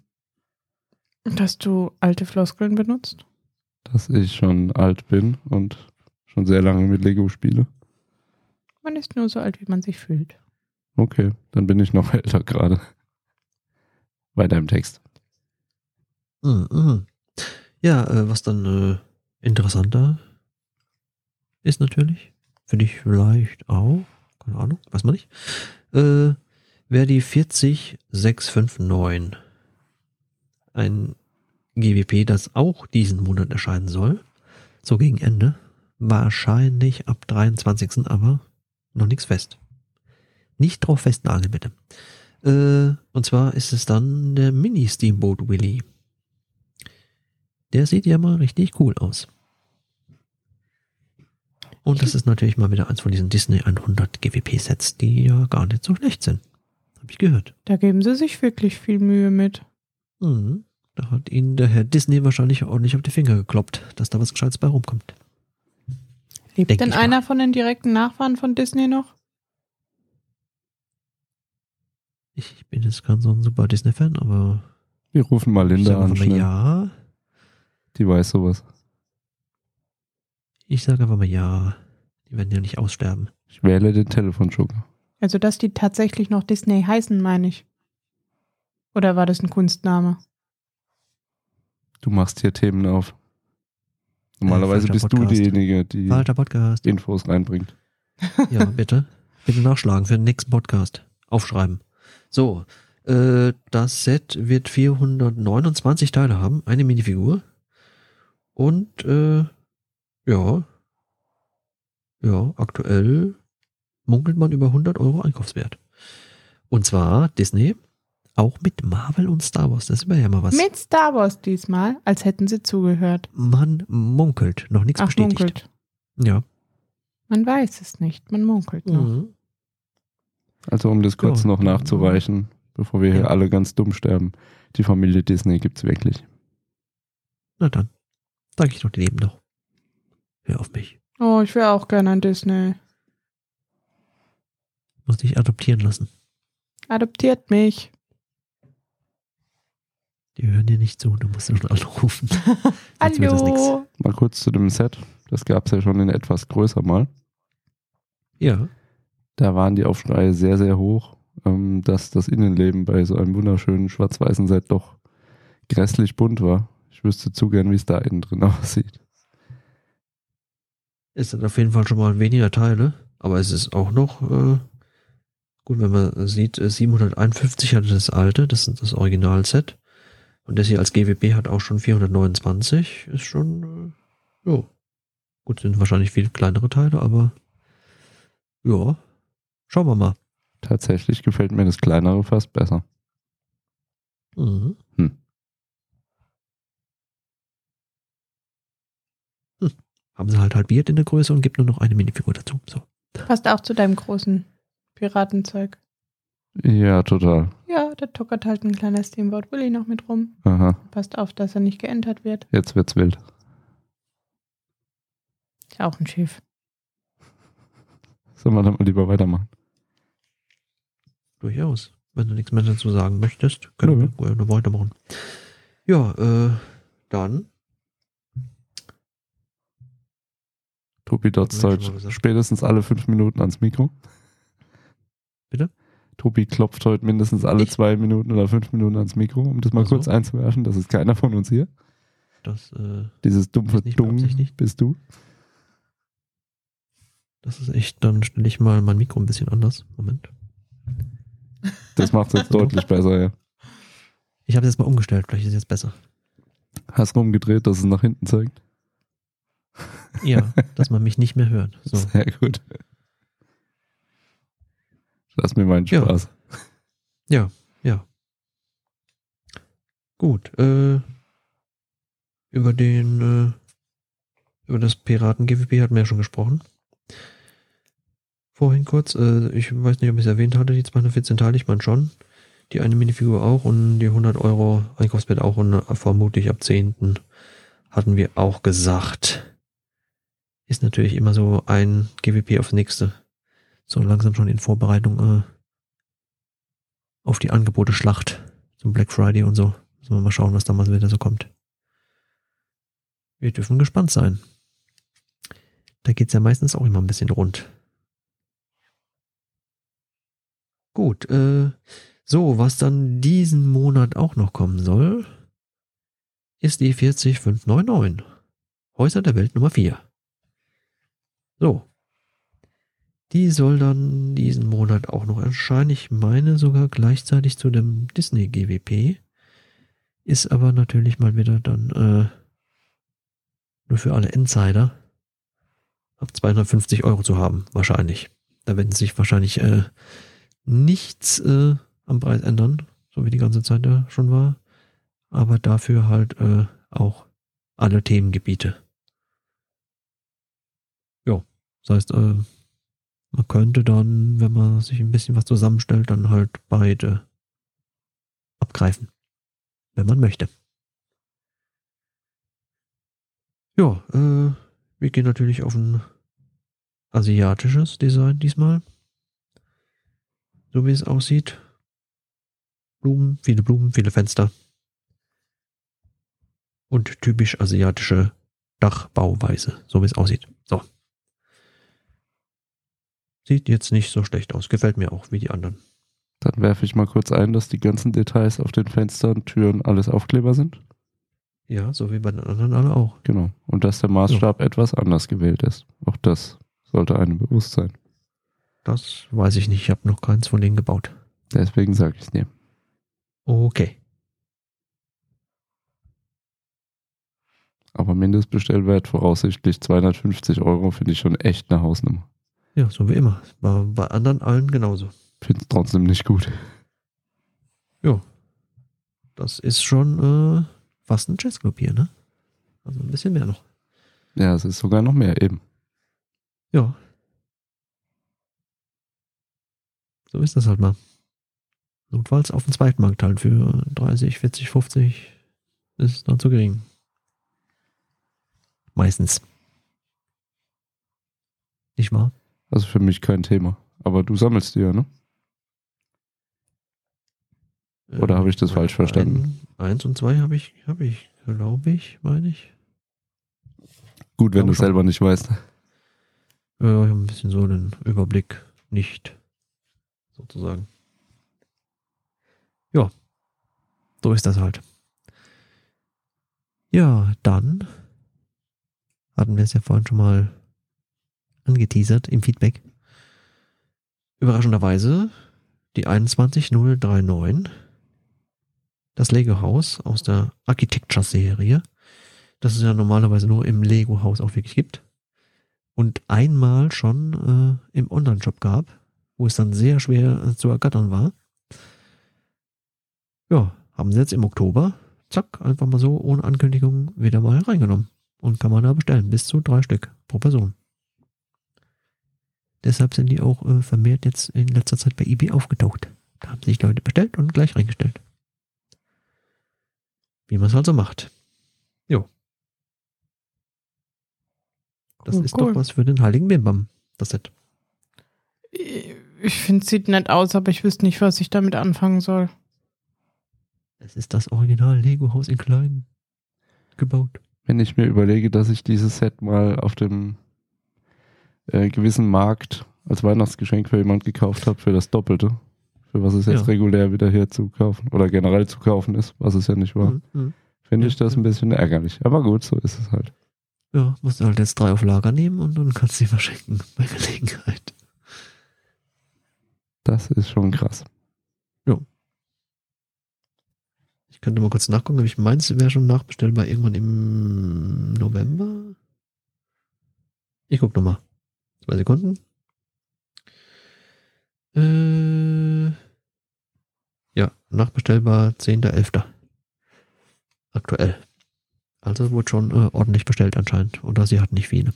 Dass du alte Floskeln benutzt. Dass ich schon alt bin und schon sehr lange mit Lego spiele. Man ist nur so alt, wie man sich fühlt. Okay, dann bin ich noch älter gerade. Weiter im Text. Mhm, mhm. Ja, äh, was dann äh, interessanter ist natürlich, für dich vielleicht auch, keine Ahnung, weiß man nicht, äh, wäre die 40659. Ein GWP, das auch diesen Monat erscheinen soll. So gegen Ende. Wahrscheinlich ab 23. aber noch nichts fest. Nicht drauf festnageln, bitte. Äh, und zwar ist es dann der Mini Steamboat Willy. Der sieht ja mal richtig cool aus. Und das ist natürlich mal wieder eins von diesen Disney 100 GWP-Sets, die ja gar nicht so schlecht sind. Hab ich gehört. Da geben sie sich wirklich viel Mühe mit. Mhm. Da hat ihnen der Herr Disney wahrscheinlich ordentlich auf die Finger gekloppt, dass da was Gescheites bei rumkommt. Lebt Denk denn ich mal. einer von den direkten Nachfahren von Disney noch? Ich bin jetzt kein so ein super Disney-Fan, aber Wir rufen mal ich Linda sage an. einfach mal ja. Die weiß sowas. Ich sage einfach mal ja. Die werden ja nicht aussterben. Ich wähle den Telefonjoker. Also, dass die tatsächlich noch Disney heißen, meine ich. Oder war das ein Kunstname? Du machst hier Themen auf. Normalerweise falscher bist du Podcast. diejenige, die. Infos reinbringt. Ja, bitte. Bitte nachschlagen für den nächsten Podcast. Aufschreiben. So, äh, das Set wird 429 Teile haben, eine Minifigur. Und, äh, ja. Ja, aktuell munkelt man über 100 Euro Einkaufswert. Und zwar Disney, auch mit Marvel und Star Wars. Das wäre ja mal was. Mit Star Wars diesmal, als hätten sie zugehört. Man munkelt, noch nichts Ach, bestätigt. munkelt. Ja. Man weiß es nicht, man munkelt noch. Mhm. Also um das kurz Ja. noch nachzureichen, bevor wir hier Ja. alle ganz dumm sterben. Die Familie Disney gibt's wirklich. Na dann. Sag ich doch, die leben noch. Hör auf mich. Oh, ich wäre auch gerne an Disney. Muss dich adoptieren lassen. Adoptiert mich. Die hören dir nicht zu, du musst schon anrufen. Hallo. Mal kurz zu dem Set. Das gab's ja schon in etwas größer mal. Ja. Da waren die Aufschreie sehr, sehr hoch, ähm, dass das Innenleben bei so einem wunderschönen schwarz-weißen Set doch grässlich bunt war. Ich wüsste zu gern, wie es da innen drin aussieht. Es sind auf jeden Fall schon mal weniger Teile, aber es ist auch noch äh, gut, wenn man sieht, äh, 751 hatte das alte, das ist das Originalset. Und das hier als GWP hat auch schon 429. Ist schon, äh, jo, Gut, sind wahrscheinlich viel kleinere Teile, aber ja, schauen wir mal. Tatsächlich gefällt mir das kleinere fast besser. Mhm. Hm. Hm. Haben sie halt halbiert in der Größe und gibt nur noch eine Minifigur dazu. So. Passt auch zu deinem großen Piratenzeug. Ja, total. Ja, da tuckert halt ein kleiner Steamboat Willy noch mit rum. Aha, Passt auf, dass er nicht geentert wird. jetzt wird's wild. Ist ja auch ein Schiff. Sollen wir dann mal lieber weitermachen? Durchaus. Wenn du nichts mehr dazu sagen möchtest, können Nö. wir gerne weitermachen. Ja, äh, dann. Tobi mal gesagt. spätestens alle fünf Minuten ans Mikro. Bitte? Tobi klopft heute mindestens alle Ich? zwei Minuten oder fünf Minuten ans Mikro, um das mal Ach so. kurz einzuwerfen. Das ist keiner von uns hier. Das, äh, Dieses dumpfe Dung bist du. das ist echt, dann stelle ich mal mein Mikro ein bisschen anders. Moment. Das macht jetzt deutlich besser, ja. Ich habe jetzt mal umgestellt, vielleicht ist es jetzt besser. Hast rumgedreht, dass es nach hinten zeigt. Ja, dass man mich nicht mehr hört. So. Sehr gut. Lass mir meinen Ja. Spaß. Ja, ja. Gut, äh, über den, äh, über das Piraten-GWP hatten wir ja schon gesprochen. Vorhin kurz, äh, ich weiß nicht, ob ich es erwähnt hatte, die 214 Teile, ich meine schon. Die eine Minifigur auch und die 100 Euro Einkaufswert auch und äh, vermutlich ab 10. hatten wir auch gesagt. Ist natürlich immer so ein GWP aufs nächste. So langsam schon in Vorbereitung, äh, auf die Angebote Schlacht zum Black Friday und so. Müssen wir mal schauen, was damals wieder so kommt. Wir dürfen gespannt sein. Da geht's ja meistens auch immer ein bisschen rund. Gut, äh, so, was dann diesen Monat auch noch kommen soll, ist die 40599. Häuser der Welt Nummer 4. So. Die soll dann diesen Monat auch noch erscheinen. Ich meine sogar gleichzeitig zu dem Disney GWP. Ist aber natürlich mal wieder dann äh, nur für alle Insider ab 250 Euro zu haben, wahrscheinlich. Da werden sich wahrscheinlich äh, nichts äh, am Preis ändern, so wie die ganze Zeit ja schon war. Aber dafür halt äh, auch alle Themengebiete. Ja, das heißt, äh, man könnte dann, wenn man sich ein bisschen was zusammenstellt, dann halt beide abgreifen. Wenn man möchte. Ja, äh, wir gehen natürlich auf ein asiatisches Design diesmal. So wie es aussieht. Blumen, viele Blumen, viele Fenster. Und typisch asiatische Dachbauweise, so wie es aussieht. Sieht jetzt nicht so schlecht aus. Gefällt mir auch, wie die anderen. Dann werfe ich mal kurz ein, dass die ganzen Details auf den Fenstern, Türen, alles Aufkleber sind. Ja, so wie bei den anderen alle auch. Genau. Und dass der Maßstab etwas anders gewählt ist. Auch das sollte einem bewusst sein. Das weiß ich nicht. Ich habe noch keins von denen gebaut. Deswegen sage ich es dir. Okay. Aber Mindestbestellwert voraussichtlich 250 Euro finde ich schon echt eine Hausnummer. Ja, so wie immer. Bei, bei anderen allen genauso. Finde es trotzdem nicht gut. Ja. Das ist schon äh, fast ein Jazzclub hier, ne? Also ein bisschen mehr noch. Ja, es ist sogar noch mehr eben. Ja. So ist das halt mal. Notfalls auf den Zweitmarkt halt für 30, 40, 50 ist dann zu gering. Meistens. Nicht wahr? Also für mich kein Thema. Aber du sammelst die ja, ne? Oder habe ich das falsch verstanden? Ein, eins und zwei habe ich, habe ich, glaube ich, meine ich. Gut, wenn du schon. selber nicht weißt. Ja, ich habe ein bisschen so den Überblick nicht. Sozusagen. Ja. So ist das halt. Ja, dann hatten wir es ja vorhin schon mal angeteasert im Feedback. Überraschenderweise die 21039. Das Lego-Haus aus der Architecture-Serie. Das es ja normalerweise nur im Lego-Haus auch wirklich gibt. und einmal schon äh, im Online-Shop gab, wo es dann sehr schwer äh, zu ergattern war. Ja, haben sie jetzt im Oktober, zack, einfach mal so ohne Ankündigung wieder mal reingenommen. Und kann man da bestellen, bis zu drei Stück pro Person. Deshalb sind die auch äh, vermehrt jetzt in letzter Zeit bei eBay aufgetaucht. Da haben sich Leute bestellt und gleich reingestellt. Wie man es also macht. Jo. Das Cool, ist cool. doch was für den heiligen Bimbam, das Set. Ich finde, es sieht nett aus, aber ich wüsste nicht, was ich damit anfangen soll. Es ist das Original Lego-Haus in klein gebaut. Wenn ich mir überlege, dass ich dieses Set mal auf dem äh, gewissen Markt als Weihnachtsgeschenk für jemand gekauft habe, für das Doppelte. Für was es jetzt Ja. regulär wieder hier zu kaufen oder generell zu kaufen ist, was es ja nicht war. Mhm, mhm. Finde Ja, ich das ja. ein bisschen ärgerlich. Aber gut, so ist es halt. Ja, musst du halt jetzt drei auf Lager nehmen und dann kannst du sie verschenken bei Gelegenheit. Das ist schon krass. Ich könnte mal kurz nachgucken, aber ich meins wäre schon nachbestellbar irgendwann im November. Ich guck nochmal. Zwei Sekunden. Äh, ja, nachbestellbar 10.11. Aktuell. Also wurde schon äh, ordentlich bestellt anscheinend. Oder sie hat nicht viele.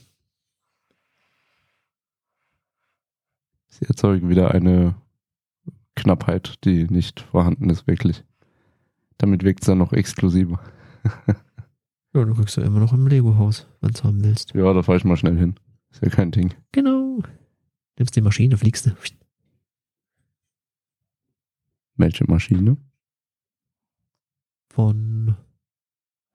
Sie erzeugen wieder eine Knappheit, die nicht vorhanden ist, wirklich. Damit wirkt es dann noch exklusiver. Ja, du kriegst ja immer noch im Lego-Haus, wenn du haben willst. Ja, da fahre ich mal schnell hin. Ist ja kein Ding. Genau. Nimmst die Maschine, fliegst du. Welche Maschine? Von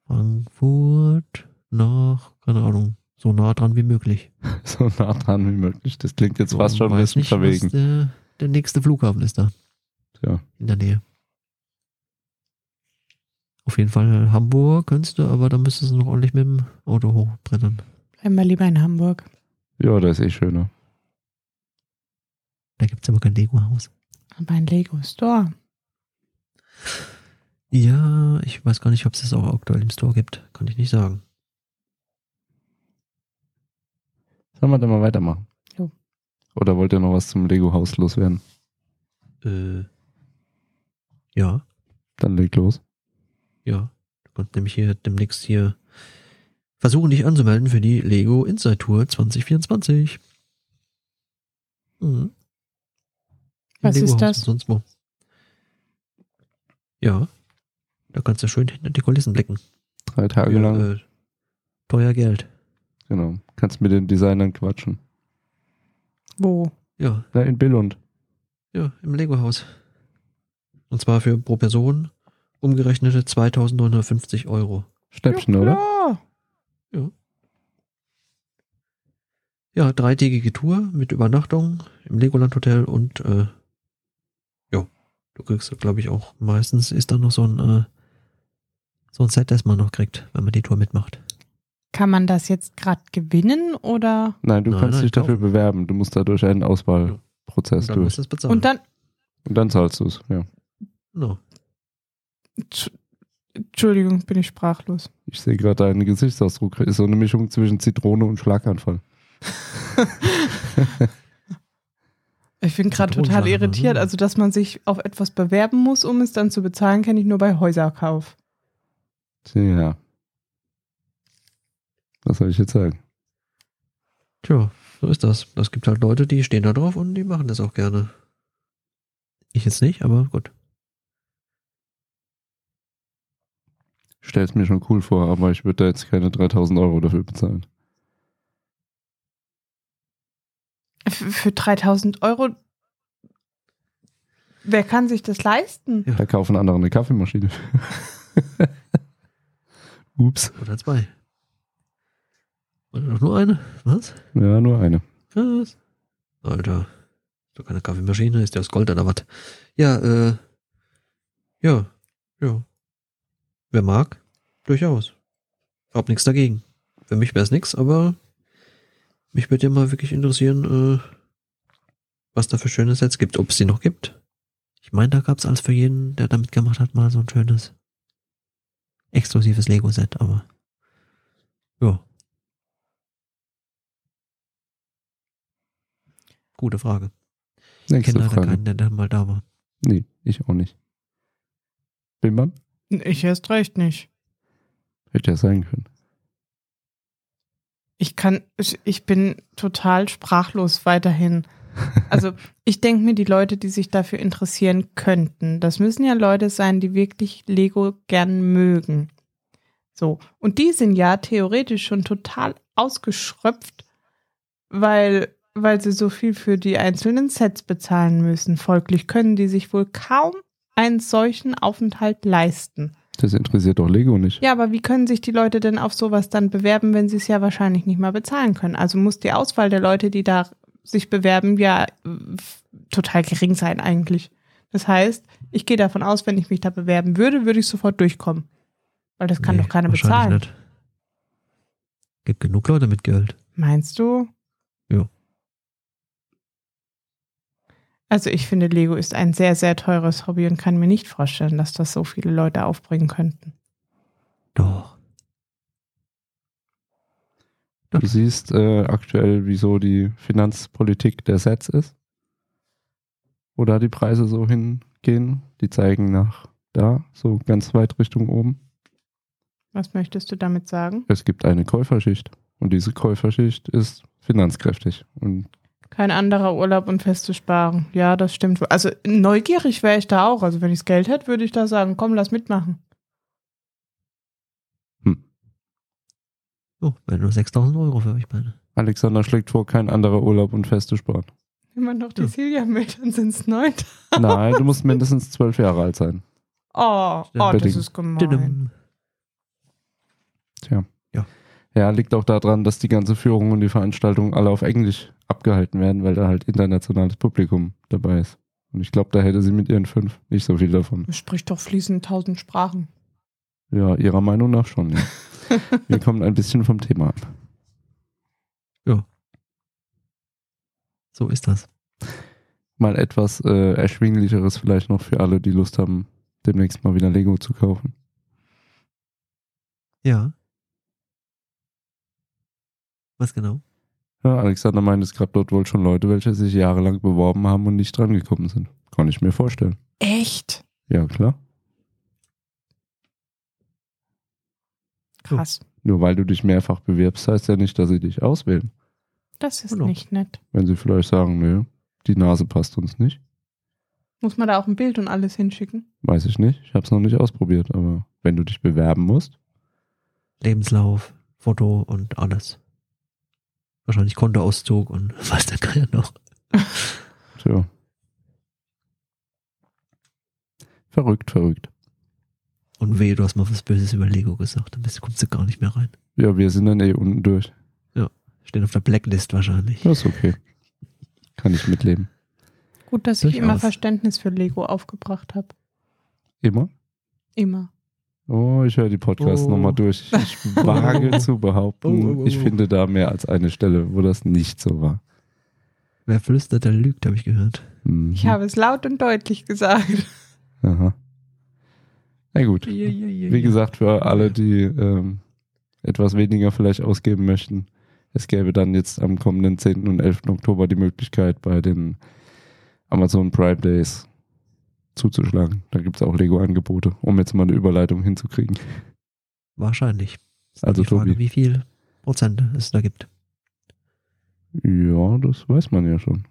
Frankfurt nach, keine Ahnung, so nah dran wie möglich. So nah dran wie möglich. Das klingt jetzt fast schon ein bisschen nicht, verwegen. Der, der nächste Flughafen ist da. Ja. In der Nähe. Auf jeden Fall Hamburg könntest du, aber da müsstest du noch ordentlich mit dem Auto hochbrennen. Bleiben wir lieber in Hamburg. Ja, da ist eh schöner. Da gibt's aber kein Lego-Haus. Aber ein Lego Store. Ja, ich weiß gar nicht, ob es das auch aktuell im Store gibt. Kann ich nicht sagen. Sollen wir dann mal weitermachen? Jo. Oder wollt ihr noch was zum Lego-Haus loswerden? Äh, ja, Dann legt los. ja. Du kannst nämlich hier demnächst hier versuchen, dich anzumelden für die Lego Inside Tour 2024. Mhm. Was ist das? Sonst wo. Ja. Da kannst du schön hinter die Kulissen blicken. Drei Tage Für, lang. Äh, teuer Geld. Genau. Kannst mit den Designern quatschen. Wo? Ja, Da in Billund. ja, im Lego-Haus. Und zwar für pro Person umgerechnete 2950 Euro. Schnäppchen, ja, oder? Klar. Ja, dreitägige Tour mit Übernachtung im Legoland Hotel und äh, ja, du kriegst, glaube ich, auch meistens ist da noch so ein äh, so ein Set, das man noch kriegt, wenn man die Tour mitmacht. Kann man das jetzt gerade gewinnen oder? Nein, du Nein, kannst nein, dich dafür kaufen. bewerben. Du musst da durch einen Und Auswahlprozess dann durch. musst du es bezahlen. Und dann, Und dann zahlst du es, ja. No. Tsch- Entschuldigung, bin ich sprachlos. Ich sehe gerade deinen Gesichtsausdruck. Ist so eine Mischung zwischen Zitrone und Schlaganfall. Ich bin gerade total irritiert. Also, dass man sich auf etwas bewerben muss, um es dann zu bezahlen, kenne ich nur bei Häuserkauf. Tja. Was soll ich jetzt sagen? Tja, so ist das. Es gibt halt Leute, die stehen da drauf und die machen das auch gerne. Ich jetzt nicht, aber gut. Stelle es mir schon cool vor, aber ich würde da jetzt keine 3000 Euro dafür bezahlen. Für 3000 Euro. Wer kann sich das leisten? Ja. Da kaufen andere eine Kaffeemaschine. Ups. Oder zwei. Oder doch nur eine? Was? Ja, nur eine. Was? Alter. So keine Kaffeemaschine, ist ja aus Gold oder was? Ja, äh. Ja. Ja. Wer mag? Durchaus. Hab nichts dagegen. Für mich wäre es nix, aber mich würde ja mal wirklich interessieren, äh, was da für schöne Sets gibt, ob es die noch gibt. Ich meine, da gab es als für jeden, der damit gemacht hat, mal so ein schönes exklusives Lego-Set, aber ja. Gute Frage. Ich Nächste kenne leider Frage. keinen, der da mal da war. Nee, ich auch nicht. Bimbam? Ich erst recht nicht. Hätte ja sein können. Ich kann, ich, ich bin total sprachlos weiterhin. Also ich denke mir, die Leute, die sich dafür interessieren könnten, das müssen ja Leute sein, die wirklich Lego gern mögen. So, und die sind ja theoretisch schon total ausgeschröpft, weil, weil sie so viel für die einzelnen Sets bezahlen müssen. Folglich können die sich wohl kaum einen solchen Aufenthalt leisten. Das interessiert doch Lego nicht. Ja, aber wie können sich die Leute denn auf sowas dann bewerben, wenn sie es ja wahrscheinlich nicht mal bezahlen können? Also muss die Auswahl der Leute, die da sich bewerben, ja total gering sein eigentlich. Das heißt, ich gehe davon aus, wenn ich mich da bewerben würde, würde ich sofort durchkommen. Weil das kann Nee, doch keiner bezahlen. Nicht. Gibt genug Leute mit Geld. Meinst du? Ja. Also ich finde, Lego ist ein sehr, sehr teures Hobby und kann mir nicht vorstellen, dass das so viele Leute aufbringen könnten. Doch. Du siehst äh, aktuell, wieso die Finanzpolitik der Sets ist. Wo da die Preise so hingehen. Die zeigen nach da, so ganz weit Richtung oben. Was möchtest du damit sagen? Es gibt eine Käuferschicht. Und diese Käuferschicht ist finanzkräftig. Und Kein anderer Urlaub und feste Sparen. Ja, das stimmt. wohl. Also neugierig wäre ich da auch. Also wenn ich das Geld hätte, würde ich da sagen, komm, lass mitmachen. Oh, wenn nur 6000 Euro für euch beide. Alexander schlägt vor, kein anderer Urlaub und feste Sparen. Wenn man doch die Ja. Silja mit, dann sind es neun. Nein, du musst mindestens zwölf Jahre alt sein. Oh, oh das ist gemein. Tja. Ja. Ja, liegt auch daran, dass die ganze Führung und die Veranstaltungen alle auf Englisch abgehalten werden, weil da halt internationales Publikum dabei ist. Und ich glaube, da hätte sie mit ihren fünf nicht so viel davon. Du sprichst doch fließend tausend Sprachen. Ja, ihrer Meinung nach schon, ja. Wir kommen ein bisschen vom Thema ab. So ist das. Mal etwas äh, erschwinglicheres vielleicht noch für alle, die Lust haben, demnächst mal wieder Lego zu kaufen. Ja. Was genau? Ja, Alexander meint, es gab dort wohl schon Leute, welche sich jahrelang beworben haben und nicht drangekommen sind. Kann ich mir vorstellen. Echt? Ja, klar. Krass. Nur weil du dich mehrfach bewirbst, heißt ja nicht, dass sie dich auswählen. Das ist Genau. nicht nett. Wenn sie vielleicht sagen, nö, die Nase passt uns nicht. Muss man da auch ein Bild und alles hinschicken? Weiß ich nicht. Ich habe es noch nicht ausprobiert, aber wenn du dich bewerben musst, Lebenslauf, Foto und alles. Wahrscheinlich Kontoauszug und was der Geier noch. tja. Verrückt, verrückt. Und wehe, du hast mal was Böses über Lego gesagt, dann bist, kommst du gar nicht mehr rein. Ja, wir sind dann eh unten durch. Stehen auf der Blacklist wahrscheinlich. Das ist okay. Kann ich mitleben. Gut, dass ich immer Durchaus. Verständnis für Lego aufgebracht habe. Immer? Immer. Oh, ich höre die Podcasts Oh. nochmal durch. Ich wage zu behaupten, Oh, oh, oh, ich oh. finde da mehr als eine Stelle, wo das nicht so war. Wer flüstert, der lügt, habe ich gehört. Mhm. Ich habe es laut und deutlich gesagt. Aha. Na gut. Wie gesagt, für alle, die ähm, etwas weniger vielleicht ausgeben möchten, es gäbe dann jetzt am kommenden 10. und 11. Oktober die Möglichkeit, bei den Amazon Prime Days zuzuschlagen. Da gibt es auch Lego-Angebote, um jetzt mal eine Überleitung hinzukriegen. Wahrscheinlich. Also, die Frage, Tobi. wie viel Prozente es da gibt. Ja, das weiß man ja schon.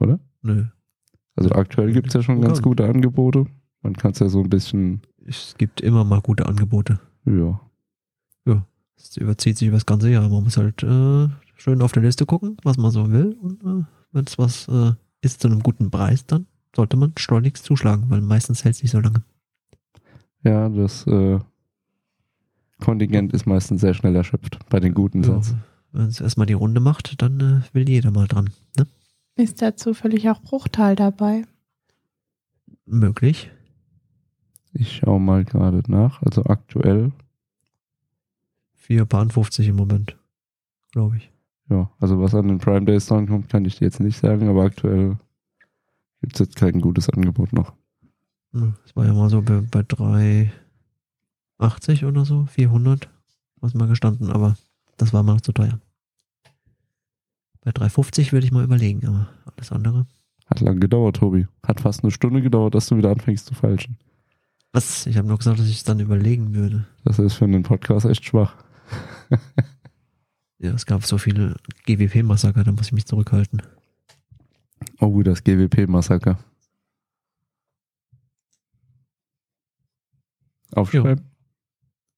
Oder? Nö. Also aktuell gibt es ja schon ganz gute Angebote. Man kann es ja so ein bisschen, Es gibt immer mal gute Angebote. ja, Es überzieht sich über das ganze Jahr. Man muss halt äh, schön auf der Liste gucken, was man so will. Und äh, wenn es was äh, ist zu einem guten Preis, dann sollte man schleunigst zuschlagen, weil meistens hält es nicht so lange. ja, das äh, Kontingent ist meistens sehr schnell erschöpft bei den guten Ja, wenn es erstmal die Runde macht, dann äh, will jeder mal dran. Ne? Ist da zufällig auch Bruchteil dabei? Möglich. Ich schaue mal gerade nach. Also aktuell, 4 Paar 50 im Moment. Glaube ich. ja, also was an den Prime Days drankommt, kann ich dir jetzt nicht sagen, aber aktuell gibt es jetzt kein gutes Angebot noch. Ja, Das war ja mal so bei, bei 380 oder so, 400, was mal gestanden, aber das war mal noch zu teuer. Bei 3,50 würde ich mal überlegen, aber alles andere. Hat lang gedauert, Tobi. Hat fast eine Stunde gedauert, dass du wieder anfängst zu falschen. Was? Ich habe nur gesagt, dass ich es dann überlegen würde. Das ist für einen Podcast echt schwach. Ja, es gab so viele GWP-Massaker, da muss ich mich zurückhalten. Oh, das GWP-Massaker. Aufschreiben?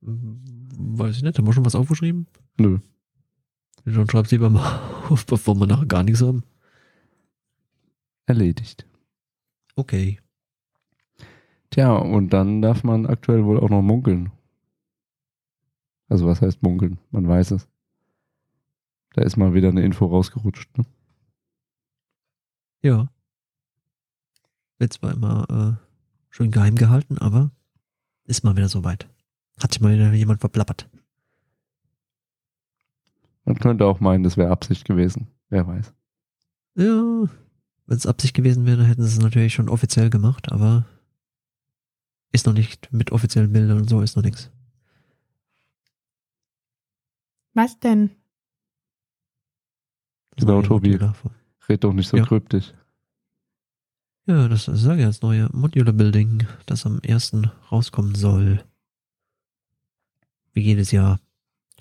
Weiß ich nicht, haben wir schon was aufgeschrieben? Nö. Dann schreib's lieber mal auf, bevor wir nachher gar nichts haben. Erledigt. Okay. Tja, und dann darf man aktuell wohl auch noch munkeln. Also was heißt munkeln? Man weiß es. Da ist mal wieder eine Info rausgerutscht. Ne? Ja. Wird zwar immer äh, schön geheim gehalten, aber ist mal wieder soweit. Hat sich mal wieder jemand verplappert. Man könnte auch meinen, das wäre Absicht gewesen. Wer weiß. Ja, wenn es Absicht gewesen wäre, hätten sie es natürlich schon offiziell gemacht, aber ist noch nicht mit offiziellen Bildern und so, ist noch nichts. Was denn? Genau, Tobi. Red doch nicht so Ja. kryptisch. Ja, das sage ich als neue Modular Building, das am 1. rauskommen soll. Wie jedes Jahr.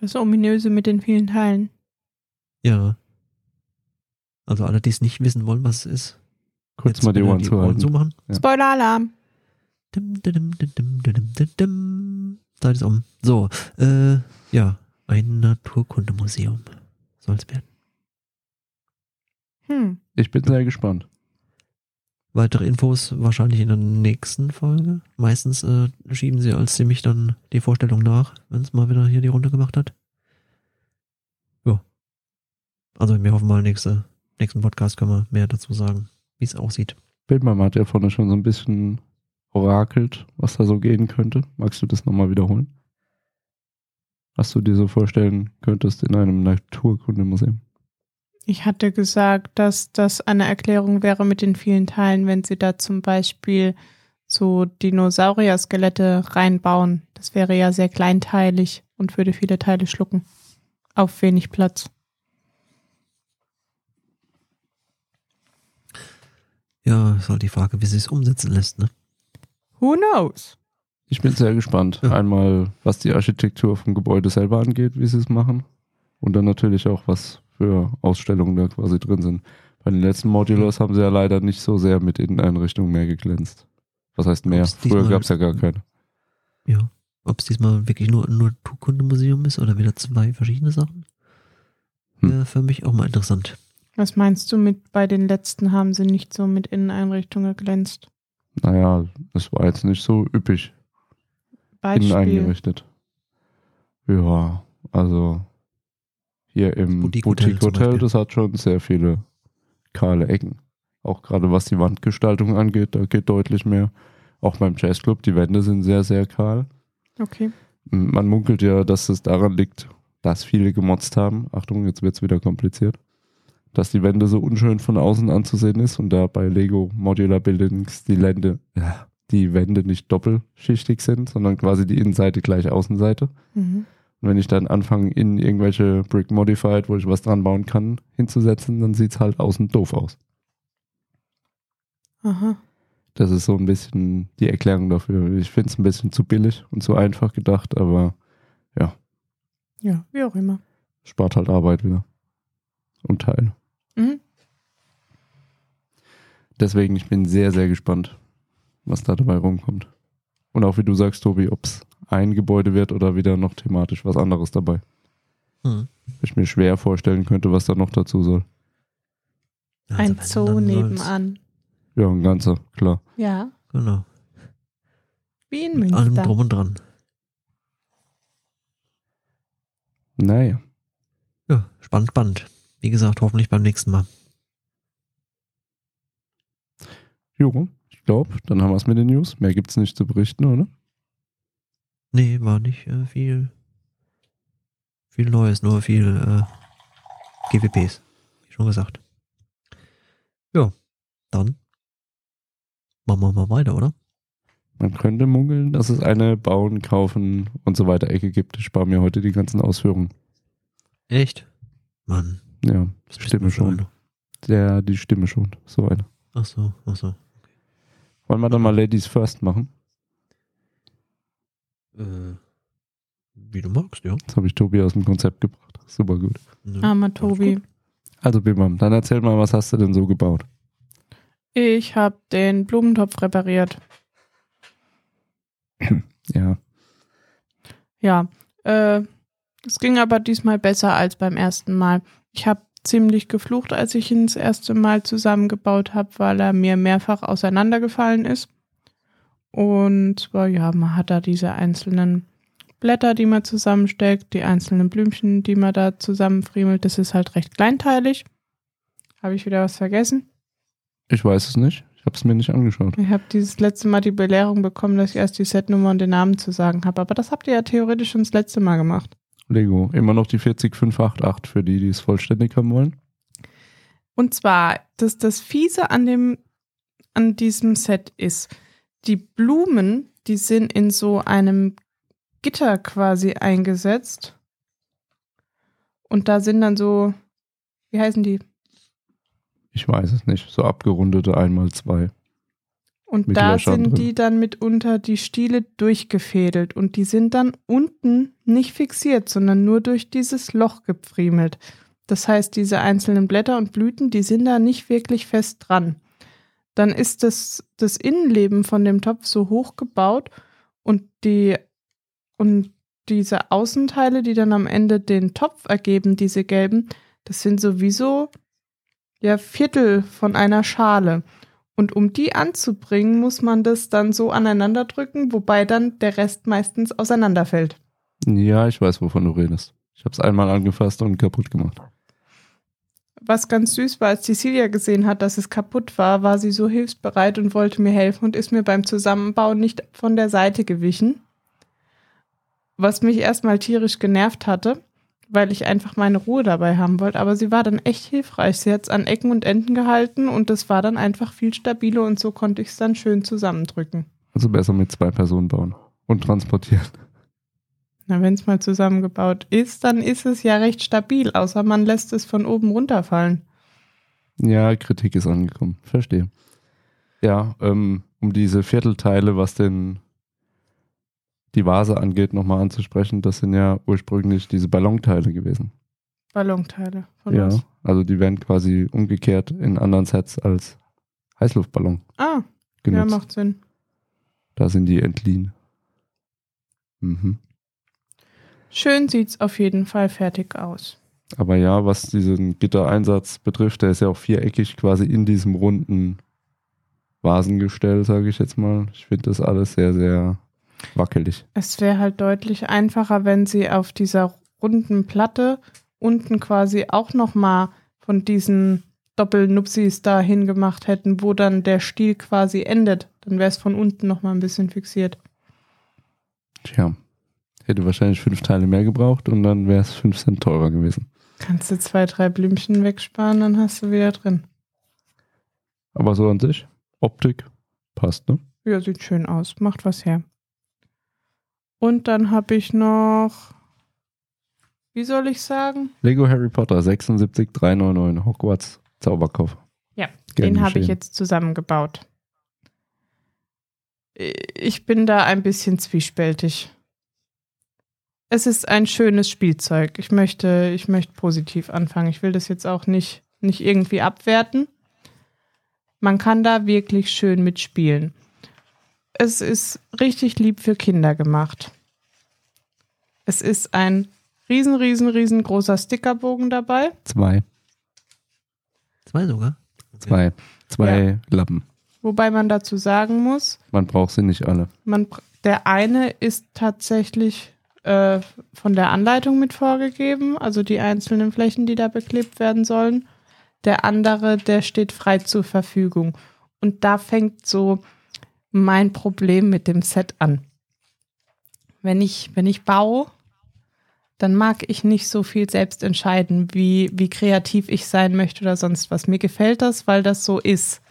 Das ominöse mit den vielen Teilen. Ja. Also alle, die es nicht wissen wollen, was es ist. Kurz jetzt mal die Ohren zuhalten. zumachen. Ja. Spoiler-Alarm. Dim, dim, dim, dim, dim, dim, dim, dim. Zeit ist um. So, äh, ja, ein Naturkundemuseum soll es werden. Hm. Ich bin sehr gespannt. Weitere Infos wahrscheinlich in der nächsten Folge. Meistens äh, schieben sie als ziemlich dann die Vorstellung nach, wenn es mal wieder hier die Runde gemacht hat. Ja. Also wir hoffen mal, nächste, nächsten Podcast können wir mehr dazu sagen, wie es aussieht. Bildmama hat ja vorne schon so ein bisschen orakelt, was da so gehen könnte. Magst du das nochmal wiederholen? Was du dir so vorstellen könntest in einem Naturkundemuseum? Ich hatte gesagt, dass das eine Erklärung wäre mit den vielen Teilen, wenn sie da zum Beispiel so Dinosaurier-Skelette reinbauen. Das wäre ja sehr kleinteilig und würde viele Teile schlucken. Auf wenig Platz. Ja, ist halt die Frage, wie sie es umsetzen lässt, ne? Who knows? Ich bin sehr gespannt. Ja. Einmal, was die Architektur vom Gebäude selber angeht, wie sie es machen. Und dann natürlich auch, was für Ausstellungen da quasi drin sind. Bei den letzten Modulars haben sie ja leider nicht so sehr mit Inneneinrichtungen mehr geglänzt. Was heißt mehr? Ob's Früher gab es ja gar keine. Ja. Ob es diesmal wirklich nur ein Naturkundemuseum ist oder wieder zwei verschiedene Sachen? Hm. Wäre für mich auch mal interessant. Was meinst du mit, bei den letzten haben sie nicht so mit Inneneinrichtungen geglänzt? Naja, es war jetzt nicht so üppig innen Beispiel. eingerichtet. Ja, also hier im Boutique Hotel Boutique Hotel, Beispiel. das hat schon sehr viele kahle Ecken. Auch gerade was die Wandgestaltung angeht, da geht deutlich mehr. Auch beim Jazzclub, die Wände sind sehr, sehr kahl. Okay. Man munkelt ja, dass es daran liegt, dass viele gemotzt haben. Achtung, jetzt wird's wieder kompliziert. Dass die Wände so unschön von außen anzusehen ist und da bei Lego Modular Buildings die Lände, ja, die Wände nicht doppelschichtig sind, sondern quasi die Innenseite gleich Außenseite. Mhm. Und wenn ich dann anfange, in irgendwelche Brick Modified, wo ich was dran bauen kann, hinzusetzen, dann sieht's halt außen doof aus. Aha. Das ist so ein bisschen die Erklärung dafür. Ich finde es ein bisschen zu billig und zu einfach gedacht, aber Ja, wie auch immer. spart halt Arbeit wieder. Und Teil. Mhm. Deswegen, ich bin sehr, sehr gespannt, was da dabei rumkommt. Und auch wie du sagst, Tobi, ob es ein Gebäude wird oder wieder noch thematisch was anderes dabei. Hm. Ich mir schwer vorstellen könnte, was da noch dazu soll. Ein also Zoo nebenan. Ja, ein ganzer, klar. Ja. Genau. Wie in Mit allem drum und dran. Naja. Ja, spannend, spannend. Wie gesagt, hoffentlich beim nächsten Mal. Jo, ich glaube, dann haben wir es mit den News. Mehr gibt's nicht zu berichten, oder? Nee, war nicht äh, viel, viel Neues, nur viel äh, GWPs. Wie schon gesagt. Ja, dann machen wir mal weiter, oder? Man könnte munkeln, dass es eine Bauen, Kaufen und so weiter Ecke gibt. Ich spare mir heute die ganzen Ausführungen. Echt? Mann. Ja, bist Stimme schon. Der, die Stimme schon. So eine. Ach so, ach so. Wollen wir dann mal Ladies First machen? Äh, wie du magst, ja. Das habe ich Tobi aus dem Konzept gebracht. Super gut. ja. Armer Tobi. Also Bimam, dann erzähl mal, was hast du denn so gebaut? Ich habe den Blumentopf repariert. Ja, Ja, äh, es ging aber diesmal besser als beim ersten Mal. Ich habe ziemlich geflucht, als ich ihn das erste Mal zusammengebaut habe, weil er mir mehrfach auseinandergefallen ist. Und zwar, ja, man hat da diese einzelnen Blätter, die man zusammensteckt, die einzelnen Blümchen, die man da zusammenfriemelt. Das ist halt recht kleinteilig. Habe ich wieder was vergessen? ich weiß es nicht. Ich habe es mir nicht angeschaut. Ich habe dieses letzte Mal die Belehrung bekommen, dass ich erst die Setnummer und den Namen zu sagen habe. Aber das habt ihr ja theoretisch schon das letzte Mal gemacht. Lego, immer noch die 40588 für die, die es vollständig haben wollen. Und zwar, dass das Fiese an dem, an diesem Set ist, die Blumen, die sind in so einem Gitter quasi eingesetzt. Und da sind dann so, wie heißen die? Ich weiß es nicht. So abgerundete einmal zwei. Und Mit da Löchern sind drin. die dann mitunter die Stiele durchgefädelt und die sind dann unten nicht fixiert, sondern nur durch dieses Loch gepfriemelt. Das heißt, diese einzelnen Blätter und Blüten, die sind da nicht wirklich fest dran. Dann ist das, das Innenleben von dem Topf so hoch gebaut und die und diese Außenteile, die dann am Ende den Topf ergeben, diese gelben, das sind sowieso ja Viertel von einer Schale. Und um die anzubringen, muss man das dann so aneinander drücken, wobei dann der Rest meistens auseinanderfällt. Ja, ich weiß, wovon du redest. Ich habe es einmal angefasst und kaputt gemacht. Was ganz süß war, als Cecilia gesehen hat, dass es kaputt war, war sie so hilfsbereit und wollte mir helfen und ist mir beim Zusammenbauen nicht von der Seite gewichen. Was mich erstmal tierisch genervt hatte, weil ich einfach meine Ruhe dabei haben wollte. Aber sie war dann echt hilfreich. Sie hat es an Ecken und Enden gehalten und es war dann einfach viel stabiler und so konnte ich es dann schön zusammendrücken. Also besser mit zwei Personen bauen und transportieren. Na, wenn es mal zusammengebaut ist, dann ist es ja recht stabil, außer man lässt es von oben runterfallen. Ja, Kritik ist angekommen. Verstehe. Ja, ähm, um diese Viertelteile, was denn die Vase angeht, nochmal anzusprechen, das sind ja ursprünglich diese Ballonteile gewesen. Ballonteile von ja, was? also die werden quasi umgekehrt in anderen Sets als Heißluftballon Ah, ja, genutzt. macht Sinn. da sind die entliehen. Mhm. Schön sieht's auf jeden Fall fertig aus. Aber ja, was diesen Gittereinsatz betrifft, der ist ja auch viereckig quasi in diesem runden Vasengestell, sage ich jetzt mal. Ich finde das alles sehr, sehr wackelig. Es wäre halt deutlich einfacher, wenn sie auf dieser runden Platte unten quasi auch nochmal von diesen Doppelnupsis da hingemacht hätten, wo dann der Stiel quasi endet. Dann wäre es von unten nochmal ein bisschen fixiert. Tja, hätte wahrscheinlich fünf Teile mehr gebraucht und dann wäre es fünf Cent teurer gewesen. Kannst du zwei, drei Blümchen wegsparen, dann hast du wieder drin. Aber so an sich, Optik, passt, ne? Ja, sieht schön aus. Macht was her. Und dann habe ich noch, wie soll ich sagen? Lego Harry Potter 76399 Hogwarts Zauberkopf. Ja, Gern Den habe ich jetzt zusammengebaut. Ich bin da ein bisschen zwiespältig. Es ist ein schönes Spielzeug. Ich möchte, ich möchte positiv anfangen. Ich will das jetzt auch nicht, nicht irgendwie abwerten. Man kann da wirklich schön mitspielen. Es ist richtig lieb für Kinder gemacht. Es ist ein riesen, riesen, riesengroßer Stickerbogen dabei. Zwei. Zwei sogar? Okay. Zwei. Zwei Lappen. Wobei man dazu sagen muss, Man braucht sie nicht alle. Man, der eine ist tatsächlich äh, von der Anleitung mit vorgegeben, also die einzelnen Flächen, die da beklebt werden sollen. Der andere, der steht frei zur Verfügung. Und da fängt so mein Problem mit dem Set an. Wenn ich, wenn ich baue, dann mag ich nicht so viel selbst entscheiden, wie, wie kreativ ich sein möchte oder sonst was. Mir gefällt das, weil das so ist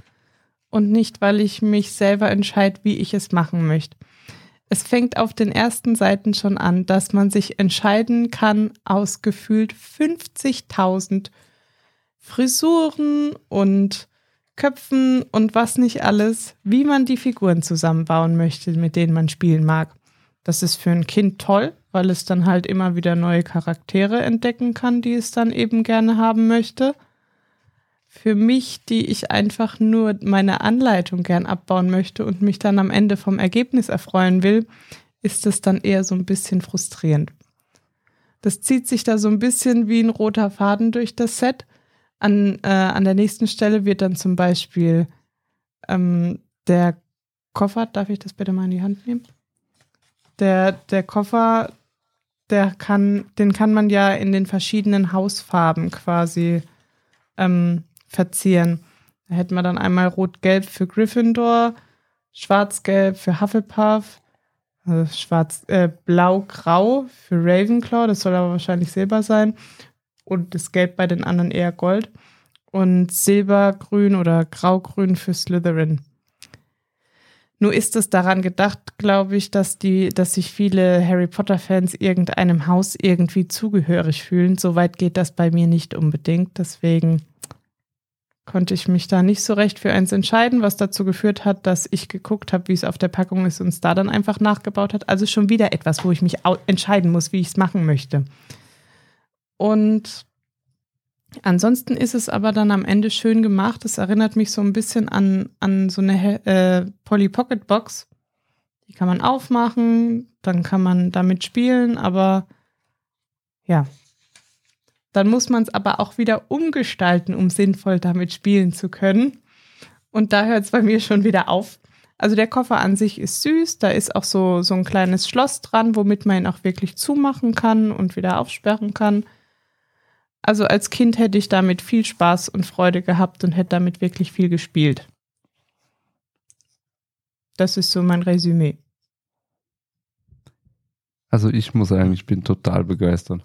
und nicht, weil ich mich selber entscheide, wie ich es machen möchte. Es fängt auf den ersten Seiten schon an, dass man sich entscheiden kann aus gefühlt 50.000 Frisuren und Köpfen und was nicht alles, wie man die Figuren zusammenbauen möchte, mit denen man spielen mag. Das ist für ein Kind toll, weil es dann halt immer wieder neue Charaktere entdecken kann, die es dann eben gerne haben möchte. Für mich, die ich einfach nur meine Anleitung gern abbauen möchte und mich dann am Ende vom Ergebnis erfreuen will, ist es dann eher so ein bisschen frustrierend. Das zieht sich da so ein bisschen wie ein roter Faden durch das Set. An, äh, an der nächsten Stelle wird dann zum Beispiel ähm, der Koffer, darf ich das bitte mal in die Hand nehmen? Der, der Koffer, der kann, den kann man ja in den verschiedenen Hausfarben quasi ähm, verzieren. Da hätten wir dann einmal rot-gelb für Gryffindor, schwarz-gelb für Hufflepuff, also äh, blau-grau für Ravenclaw, das soll aber wahrscheinlich Silber sein. Und das Gelb bei den anderen eher Gold. Und Silbergrün oder Graugrün für Slytherin. Nur ist es daran gedacht, glaube ich, dass die, dass sich viele Harry Potter-Fans irgendeinem Haus irgendwie zugehörig fühlen. Soweit geht das bei mir nicht unbedingt. Deswegen konnte ich mich da nicht so recht für eins entscheiden, was dazu geführt hat, dass ich geguckt habe, wie es auf der Packung ist und es da dann einfach nachgebaut hat. Also schon wieder etwas, wo ich mich entscheiden muss, wie ich es machen möchte. Und ansonsten ist es aber dann am Ende schön gemacht. Es erinnert mich so ein bisschen an, an so eine äh, Polly Pocket Box. Die kann man aufmachen, dann kann man damit spielen, aber ja, dann muss man es aber auch wieder umgestalten, um sinnvoll damit spielen zu können. Und da hört es bei mir schon wieder auf. Also der Koffer an sich ist süß, da ist auch so, so ein kleines Schloss dran, womit man ihn auch wirklich zumachen kann und wieder aufsperren kann. Also als Kind hätte ich damit viel Spaß und Freude gehabt und hätte damit wirklich viel gespielt. Das ist so mein Resümee. Also ich muss sagen, ich bin total begeistert.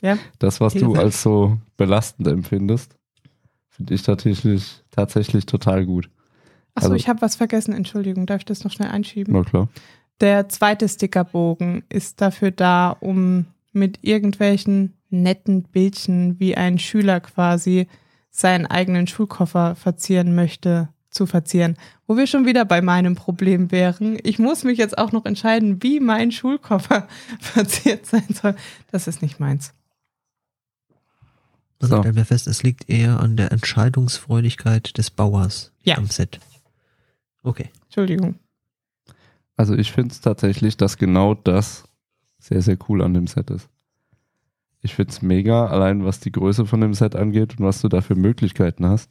Ja. Das, was du als so belastend empfindest, finde ich tatsächlich, tatsächlich total gut. Achso, Also- ich habe was vergessen, Entschuldigung, darf ich das noch schnell einschieben? Na klar. Der zweite Stickerbogen ist dafür da, um mit irgendwelchen netten Bildchen, wie ein Schüler quasi seinen eigenen Schulkoffer verzieren möchte, zu verzieren. Wo wir schon wieder bei meinem Problem wären. Ich muss mich jetzt auch noch entscheiden, wie mein Schulkoffer verziert sein soll. Das ist nicht meins. Also So. stellen wir fest, es liegt eher an der Entscheidungsfreudigkeit des Bauers Ja. am Set. Okay. Entschuldigung. Also ich finde es tatsächlich, dass genau das sehr, sehr cool an dem Set ist. Ich finde es mega, allein was die Größe von dem Set angeht und was du da für Möglichkeiten hast.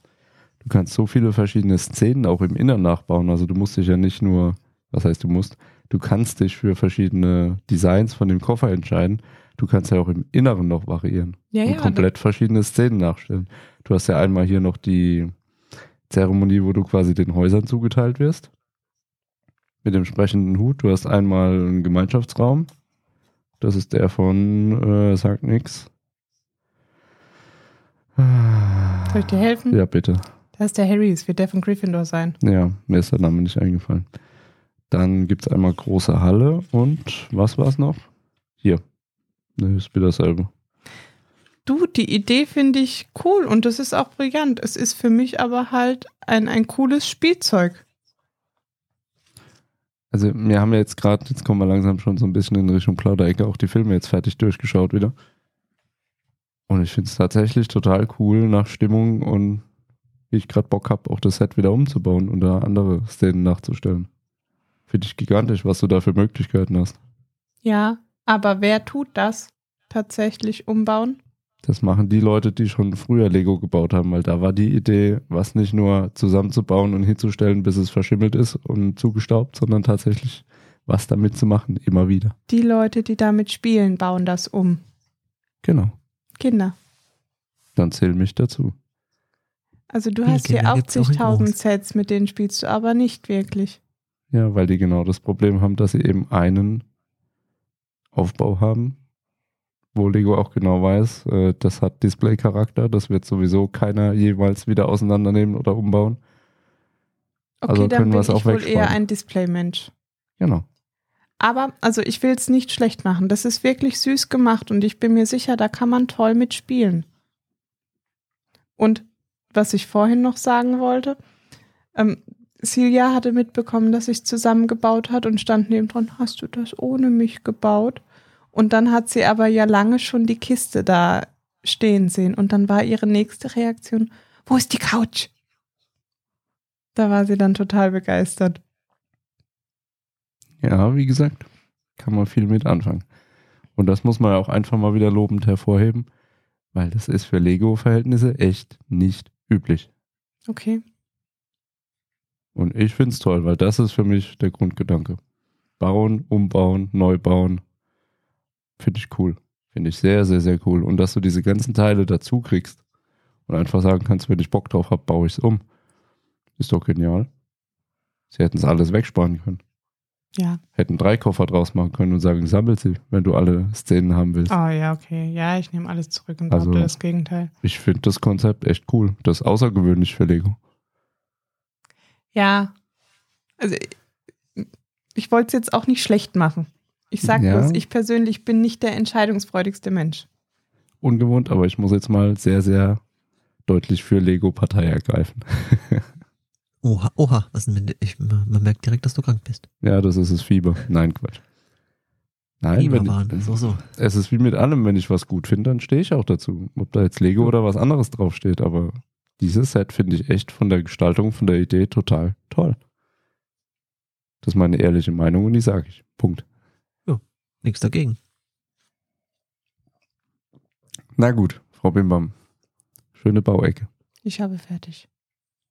Du kannst so viele verschiedene Szenen auch im Innern nachbauen. Also du musst dich ja nicht nur, was heißt du musst, du kannst dich für verschiedene Designs von dem Koffer entscheiden. Du kannst ja auch im Inneren noch variieren Ja, und ja. komplett verschiedene Szenen nachstellen. Du hast ja einmal hier noch die Zeremonie, wo du quasi den Häusern zugeteilt wirst. Mit dem sprechenden Hut. Du hast einmal einen Gemeinschaftsraum. Das ist der von, äh, sagt nix. Soll ich dir helfen? Ja, bitte. Da ist der Harry, es wird der von Gryffindor sein. Ja, mir ist der Name nicht eingefallen. Dann gibt es einmal große Halle und was war es noch? Hier. Ne, ist wieder dasselbe. Du, die Idee finde ich cool und das ist auch brillant. Es ist für mich aber halt ein, ein cooles Spielzeug. Also wir haben ja jetzt gerade, jetzt kommen wir langsam schon so ein bisschen in Richtung Plauderecke, auch die Filme jetzt fertig durchgeschaut wieder. Und ich finde es tatsächlich total cool nach Stimmung und wie ich gerade Bock habe, auch das Set wieder umzubauen und da andere Szenen nachzustellen. Finde ich gigantisch, was du da für Möglichkeiten hast. Ja, aber wer tut das tatsächlich umbauen? Das machen die Leute, die schon früher Lego gebaut haben, weil da war die Idee, was nicht nur zusammenzubauen und hinzustellen, bis es verschimmelt ist und zugestaubt, sondern tatsächlich was damit zu machen, immer wieder. Die Leute, die damit spielen, bauen das um. Genau. Kinder. Dann zähl mich dazu. Also du hast hier auch zigtausend. Sets, mit denen spielst du aber nicht wirklich. Ja, weil die genau das Problem haben, dass sie eben einen Aufbau haben, wo Lego auch genau weiß, äh, das hat Display-Charakter, das wird sowieso keiner jeweils wieder auseinandernehmen oder umbauen. Okay, Also dann können bin wir es ich auch wohl wegsparen. eher ein Display-Mensch. Genau. Aber, also ich will es nicht schlecht machen. Das ist wirklich süß gemacht und ich bin mir sicher, da kann man toll mitspielen. Und was ich vorhin noch sagen wollte, ähm, Silja hatte mitbekommen, dass ich zusammengebaut hat und stand neben dran, hast du das ohne mich gebaut? Und dann hat sie aber ja lange schon die Kiste da stehen sehen. Und dann war ihre nächste Reaktion, wo ist die Couch? Da war sie dann total begeistert. Ja, wie gesagt, kann man viel mit anfangen. Und das muss man auch einfach mal wieder lobend hervorheben, weil das ist für Lego-Verhältnisse echt nicht üblich. Okay. Und ich finde es toll, weil das ist für mich der Grundgedanke. Bauen, umbauen, neu bauen. Finde ich cool. Finde ich sehr, sehr, sehr cool. Und dass du diese ganzen Teile dazu kriegst und einfach sagen kannst, wenn ich Bock drauf habe, baue ich es um. Ist doch genial. Sie hätten es alles wegsparen können. Ja. Hätten drei Koffer draus machen können und sagen, sammel sie, wenn du alle Szenen haben willst. Oh ja, okay. Ja, ich nehme alles zurück und Also- das Gegenteil. Ich finde das Konzept echt cool. Das ist außergewöhnlich für Lego. Ja. Also ich, ich wollte es jetzt auch nicht schlecht machen. Ich sage Ja. bloß, ich persönlich bin nicht der entscheidungsfreudigste Mensch. Ungewohnt, aber ich muss jetzt mal sehr, sehr deutlich für Lego Partei ergreifen. Oha, oha, was denn ich, man merkt direkt, dass du krank bist. Ja, das ist das Fieber. Nein, Quatsch. Nein, wenn, so, so. es ist wie mit allem, wenn ich was gut finde, dann stehe ich auch dazu. Ob da jetzt Lego oder was anderes draufsteht, aber dieses Set finde ich echt von der Gestaltung, von der Idee total toll. Das ist meine ehrliche Meinung und die sage ich. Punkt. Nichts dagegen. Na gut, Frau Bimbam. Schöne Bauecke. Ich habe fertig.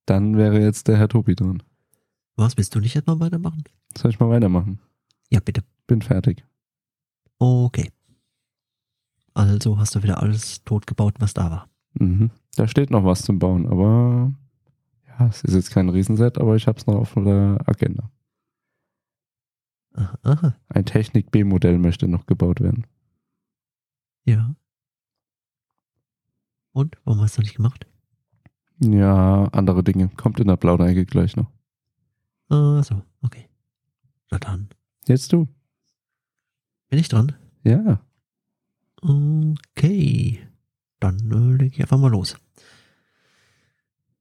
Dann wäre jetzt der Herr Tobi dran. Was, willst du nicht etwa weitermachen? Soll ich mal weitermachen? Ja, bitte. Bin fertig. Okay. Also hast du wieder alles totgebaut, was da war. Mhm. Da steht noch was zum Bauen, aber ja, es ist jetzt kein Riesenset, aber ich habe es noch auf der Agenda. Aha, aha. Ein Technik B-Modell möchte noch gebaut werden. Ja. Und? Warum hast du nicht gemacht? Ja, andere Dinge. Kommt in der blauen Ecke gleich noch. Ah, so, okay. Na dann. Jetzt du. Bin ich dran? Ja. Okay. Dann äh, leg ich einfach mal los.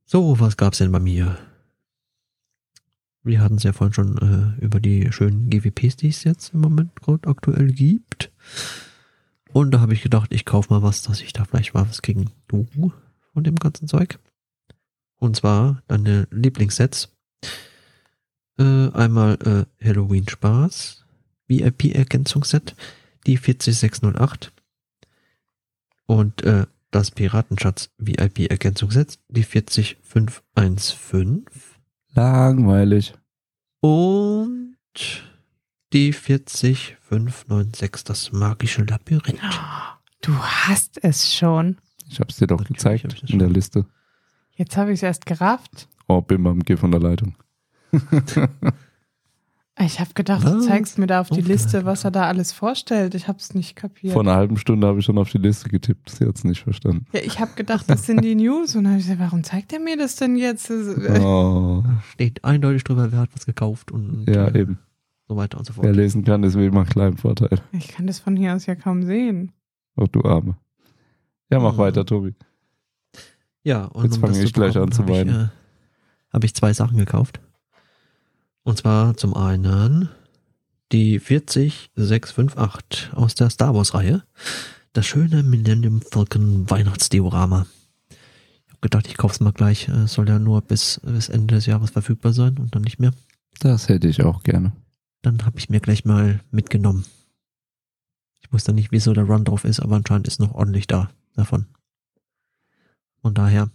So, was gab's denn bei mir? Wir hatten es ja vorhin schon äh, über die schönen GWPs, die es jetzt im Moment gerade aktuell gibt. Und da habe ich gedacht, ich kaufe mal was, dass ich da vielleicht mal was kriegen du von dem ganzen Zeug. Und zwar deine Lieblingssets. Äh, einmal äh, Halloween Spaß, VIP-Ergänzungsset, die 40608 und äh, das Piratenschatz VIP-Ergänzungsset, die 40515 Langweilig. und die 40596, das magische Labyrinth. Du hast es schon. Ich hab's dir doch Natürlich gezeigt ich das in der schon. Liste. Jetzt habe ich es erst gerafft. Oh, Bimbam, geh von der Leitung. Ich habe gedacht, du Was? zeigst mir da auf die Oh, Liste, was er da alles vorstellt. Ich habe es nicht kapiert. Vor einer halben Stunde habe ich schon auf die Liste getippt. Sie hat's nicht verstanden. ja, ich habe gedacht, das sind die News. Und dann habe ich gesagt, warum zeigt er mir das denn jetzt? Das- Oh, Steht eindeutig drüber, wer hat was gekauft und ja, äh, eben. so weiter und so Wer fort. lesen kann, ist wie immer ein kleiner Vorteil. Ich kann das von hier aus ja kaum sehen. Oh, du Arme. Ja, mach Mhm. weiter, Tobi. Ja, und Jetzt fange ich gleich an zu habe ich, weinen. äh, Habe ich zwei Sachen gekauft. Und zwar zum einen die 40658 aus der Star Wars Reihe. Das schöne Millennium Falcon Weihnachtsdiorama. Ich habe gedacht, ich kauf's mal gleich. Es soll ja nur bis, bis Ende des Jahres verfügbar sein und dann nicht mehr. Das hätte ich auch gerne. Dann habe ich mir gleich mal mitgenommen. Ich wusste nicht, wieso der Run drauf ist, aber anscheinend ist noch ordentlich da davon. Von daher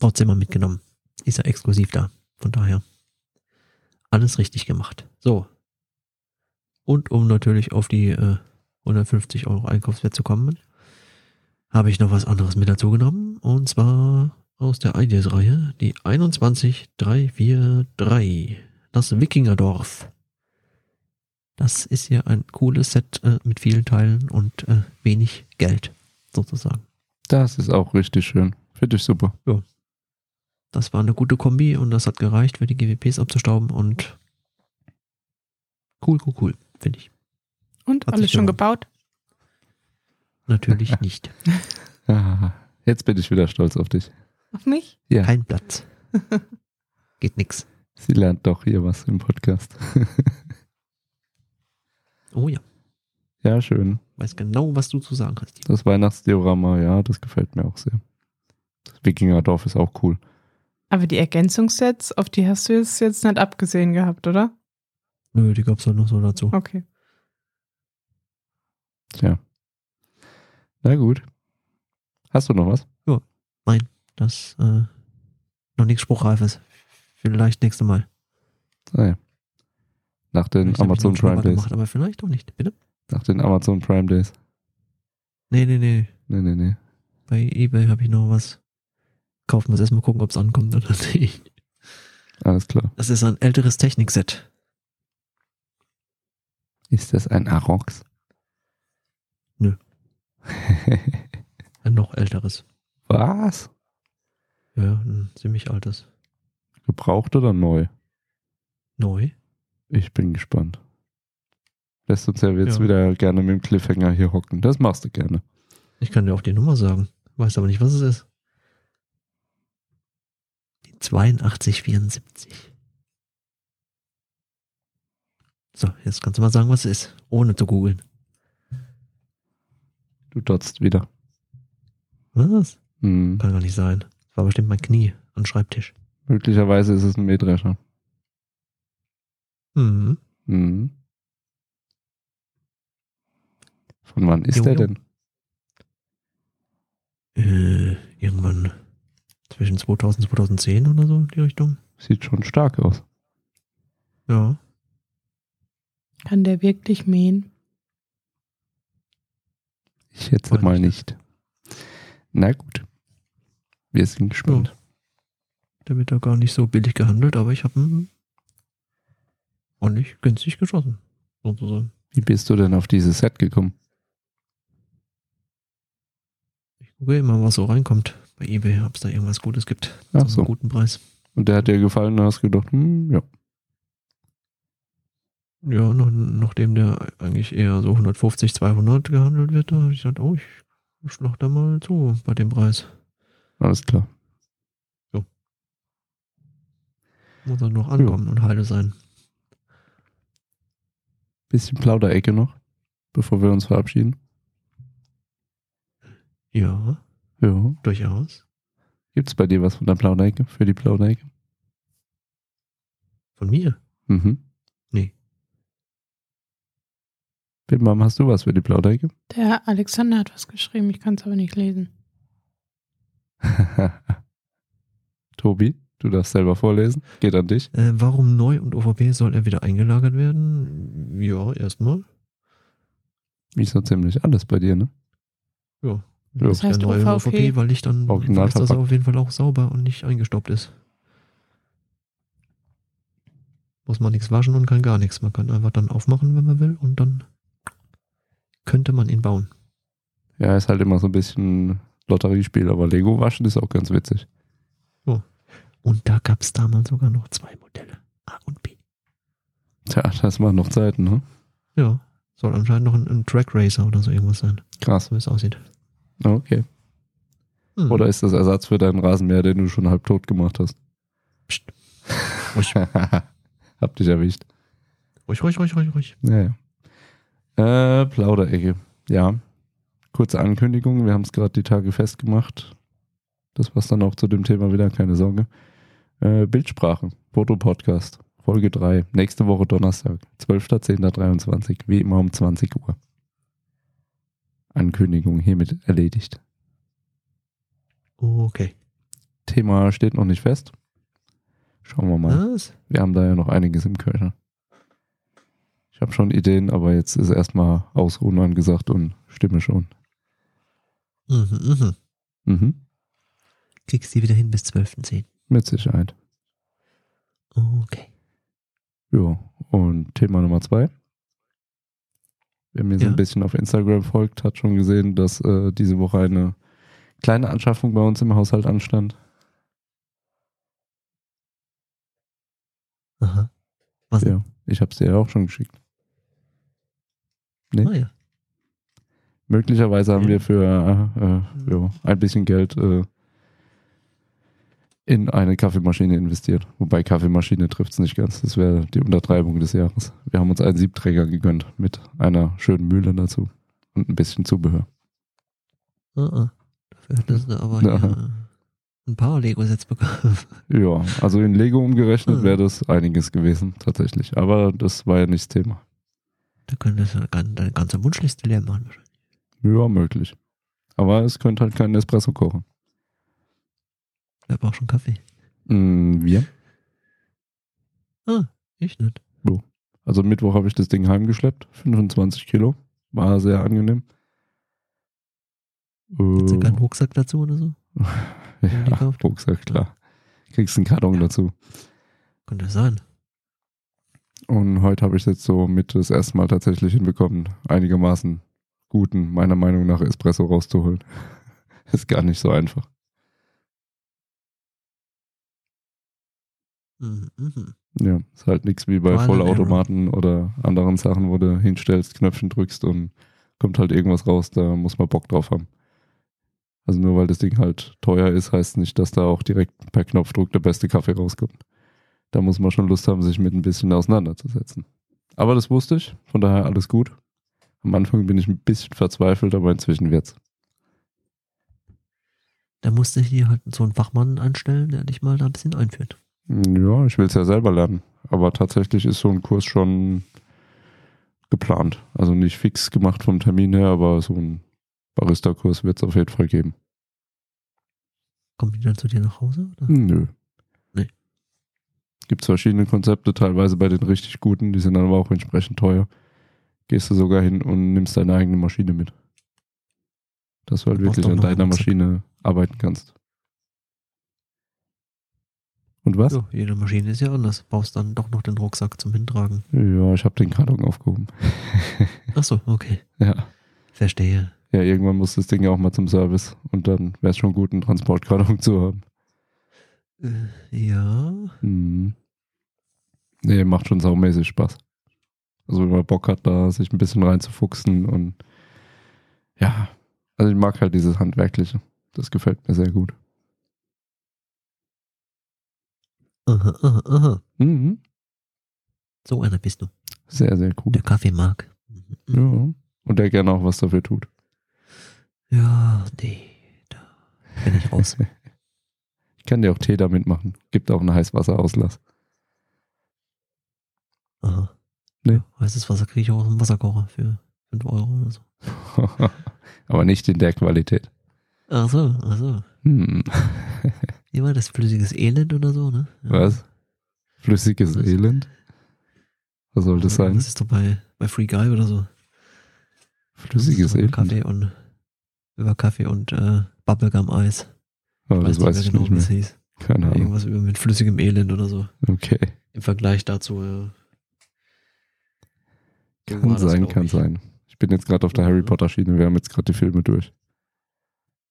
trotzdem mal mitgenommen. Ist ja exklusiv da. Von daher alles richtig gemacht. So. Und um natürlich auf die äh, 150 Euro Einkaufswert zu kommen, habe ich noch was anderes mit dazu genommen. Und zwar aus der Ideas-Reihe, die 21343. Das Wikingerdorf. Das ist ja ein cooles Set äh, mit vielen Teilen und äh, wenig Geld, sozusagen. Das ist auch richtig schön. Finde ich super. Das war eine gute Kombi und das hat gereicht, für die GWPs abzustauben und cool, cool, cool, finde ich. Und Hat alles schon gebaut? Natürlich nicht. Jetzt bin ich wieder stolz auf dich. Auf mich? Ja, Kein Platz. Geht nix. sie lernt doch hier was im Podcast. Oh ja, ja, schön. weiß genau, was du zu sagen hast. Das Weihnachtsdiorama, ja, das gefällt mir auch sehr. Das Wikingerdorf ist auch cool. Aber die Ergänzungssets, auf die hast du jetzt, jetzt nicht abgesehen gehabt, oder? Nö, die gab's halt noch so dazu. Okay. Tja. Na gut. Hast du noch was? Das, äh, noch nichts Spruchreifes. Vielleicht nächste Mal. Ah, ja. Nach den Vielleicht Amazon Prime Days. Gemacht, aber vielleicht auch nicht. Bitte? Nach den Amazon Prime Days. Nee, nee, nee. Nee, nee, nee. Bei Ebay habe ich noch was. Kaufen wir erstmal gucken, ob es ankommt oder nicht. Alles klar. Das ist ein älteres Technikset. Ist das ein Arox? Nö. Ein noch älteres. was? Ja, ein ziemlich altes. Gebraucht oder neu? Neu? Ich bin gespannt. Lässt uns ja jetzt Ja. wieder gerne mit dem Cliffhanger hier hocken. Das machst du gerne. Ich kann dir auch die Nummer sagen. Weiß aber nicht, was es ist. Die 8274. So, jetzt kannst du mal sagen, was es ist, ohne zu googeln. Du dotzt wieder. Was? Hm. Kann gar nicht sein. Das war bestimmt mein Knie am Schreibtisch. Möglicherweise ist es ein Mähdrescher. Mhm. Hm. Von wann ist Jo, der denn? Äh, irgendwann zwischen 2000 und 2010 oder so, die Richtung. Sieht schon stark aus. Ja. Kann der wirklich mähen? Ich schätze Weiß mal ich nicht. Na gut. Wir sind gespannt. Der wird da gar nicht so billig gehandelt, aber ich habe ihn ordentlich günstig geschossen. Sozusagen. Wie bist du denn auf dieses Set gekommen? Ich gucke immer, was so reinkommt bei eBay, ob es da irgendwas Gutes gibt. Ach so. einem guten Preis. Und der hat dir gefallen, da hast du gedacht, hm, ja. Ja, noch, nachdem der eigentlich eher so 150, 200 gehandelt wird, da habe ich gesagt, oh, ich schlag da mal zu bei dem Preis. Alles klar. Muss dann noch ankommen und heile sein. Bisschen Plauderecke noch, bevor wir uns verabschieden. Ja, Ja. durchaus. Gibt's bei dir was von der Plauderecke? Für die Plauderecke? Von mir? Mhm. Nee. Bimbam, hast du was für die Plauderecke? Der Alexander hat was geschrieben, ich kann es aber nicht lesen. Tobi, du darfst selber vorlesen. Geht an dich. Äh, warum neu und OVP soll er wieder eingelagert werden? Ja, erstmal. Wie so ziemlich alles bei dir, ne? Ja. Ja. Was heißt der neue OVP? OVP, weil ich dann weiß, dass er auf jeden Fall auch sauber und nicht eingestoppt ist. Muss man nichts waschen und kann gar nichts. Man kann einfach dann aufmachen, wenn man will, und dann könnte man ihn bauen. Ja, ist halt immer so ein bisschen Lotteriespiel, aber Lego waschen ist auch ganz witzig. Und da gab es damals sogar noch zwei Modelle. A und B. Tja, das waren noch Zeiten, ne? Ja. Soll anscheinend noch ein, ein Track Racer oder so irgendwas sein. Krass. So wie es aussieht. Okay. Hm. Oder ist das Ersatz für deinen Rasenmäher, den du schon halb tot gemacht hast? Psst. Ruhig, Hab dich erwischt. ruhig, ruhig, ruhig, ruhig. ruhig. Naja. Äh, Plauderecke. Ja. Kurze Ankündigung. Wir haben es gerade die Tage festgemacht. Das war's dann auch zu dem Thema wieder, keine Sorge. Äh, Bildsprache. Fotopodcast. Folge 3. Nächste Woche Donnerstag. 12.10.23. Wie immer um 20 Uhr. Ankündigung hiermit erledigt. Okay. Thema steht noch nicht fest. Schauen wir mal. Was? Wir haben da ja noch einiges im Köcher. Ich habe schon Ideen, aber jetzt ist erstmal Ausruhen angesagt und Stimme schon. Mhm, mhm. Mhm. Kriegst die wieder hin bis 12.10. Mit Sicherheit. Okay. Ja, und Thema Nummer zwei. Wer mir so Ja. ein bisschen auf Instagram folgt, hat schon gesehen, dass äh, diese Woche eine kleine Anschaffung bei uns im Haushalt anstand. Aha. Was? Ja, ich habe es dir ja auch schon geschickt. Nee. Ah, ja. Möglicherweise haben wir für äh, äh, ja, ein bisschen Geld äh, in eine Kaffeemaschine investiert. Wobei Kaffeemaschine trifft es nicht ganz. Das wäre die Untertreibung des Jahres. Wir haben uns einen Siebträger gegönnt mit einer schönen Mühle dazu und ein bisschen Zubehör. Ah, ah. Dafür hättest du aber Ja. ein paar Lego-Sets bekommen. Ja, also in Lego umgerechnet Hm. wäre das einiges gewesen, tatsächlich. Aber das war ja nicht das Thema. Da könntest du deine ganze Wunschliste leer machen. wahrscheinlich. Ja, möglich. Aber es könnte halt keinen Espresso kochen. Wer braucht schon Kaffee? Mm, wir? Ah, ich nicht. Also Mittwoch habe ich das Ding heimgeschleppt, 25 Kilo. War sehr angenehm. Hast du Äh, keinen Rucksack dazu oder so? ja? Rucksack, klar. Kriegst einen Karton dazu. Könnte sein. Und heute habe ich jetzt so mit das erste Mal tatsächlich hinbekommen, einigermaßen guten, meiner Meinung nach, Espresso rauszuholen. Ist gar nicht so einfach. Mhm, mhm. Ja, ist halt nichts wie bei Vollautomaten oder anderen Sachen, wo du hinstellst, Knöpfchen drückst und kommt halt irgendwas raus, da muss man Bock drauf haben. Also nur weil das Ding halt teuer ist, heißt nicht, dass da auch direkt per Knopfdruck der beste Kaffee rauskommt. Da muss man schon Lust haben, sich mit ein bisschen auseinanderzusetzen. Aber das wusste ich, von daher alles gut. Am Anfang bin ich ein bisschen verzweifelt, aber inzwischen wird's. Da musste ich hier halt so einen Fachmann anstellen, der dich mal da ein bisschen einführt. Ja, ich will es ja selber lernen. Aber tatsächlich ist so ein Kurs schon geplant. Also nicht fix gemacht vom Termin her, aber so ein Barista-Kurs wird es auf jeden Fall geben. Kommt die dann zu dir nach Hause? Oder? Nö. Nee. Gibt verschiedene Konzepte, teilweise bei den richtig guten, die sind dann aber auch entsprechend teuer. Gehst du sogar hin und nimmst deine eigene Maschine mit. Dass du halt Du wirklich an deiner. Maschine arbeiten kannst. Und was? Ja, jede Maschine ist ja anders. Brauchst dann doch noch den Rucksack zum Hintragen. Ja, ich habe den Karton aufgehoben. Ach so, okay. ja. Verstehe. Ja, irgendwann muss das Ding ja auch mal zum Service und dann wäre es schon gut, einen Transportkarton zu haben. Äh, ja. Mhm. Nee, macht schon saumäßig Spaß. Also wenn man Bock hat, da sich ein bisschen reinzufuchsen und ja, also ich mag halt dieses Handwerkliche. Das gefällt mir sehr gut. Aha, aha, aha. Mhm. So einer bist du. Sehr, sehr cool. Der Kaffee mag. Ja. Und der gerne auch was dafür tut. Ja, nee. Da bin ich raus. Ich kann dir auch Tee damit machen. Gibt auch einen Heißwasserauslass. Aha. Nee. Heißes Wasser kriege ich auch aus dem Wasserkocher für 5 Euro oder so. Aber nicht in der Qualität. Ach so, ach so. Hm. Wie war das? Flüssiges Elend oder so, ne? Ja. Was? Flüssiges Was? Elend? Was soll das sein? Das ist doch bei, bei Free Guy oder so. Flüssiges Elend? Kaffee und über Kaffee und äh, Bubblegum-Eis. Oh, das weiß mehr ich genau, nicht wie das mehr. hieß. Keine Ahnung. Irgendwas über mit flüssigem Elend oder so. Okay. Im Vergleich dazu. Äh, Kann das, sein, kann ich. sein. Ich bin jetzt gerade auf der. Harry Potter Schiene. Wir haben jetzt gerade die Filme durch.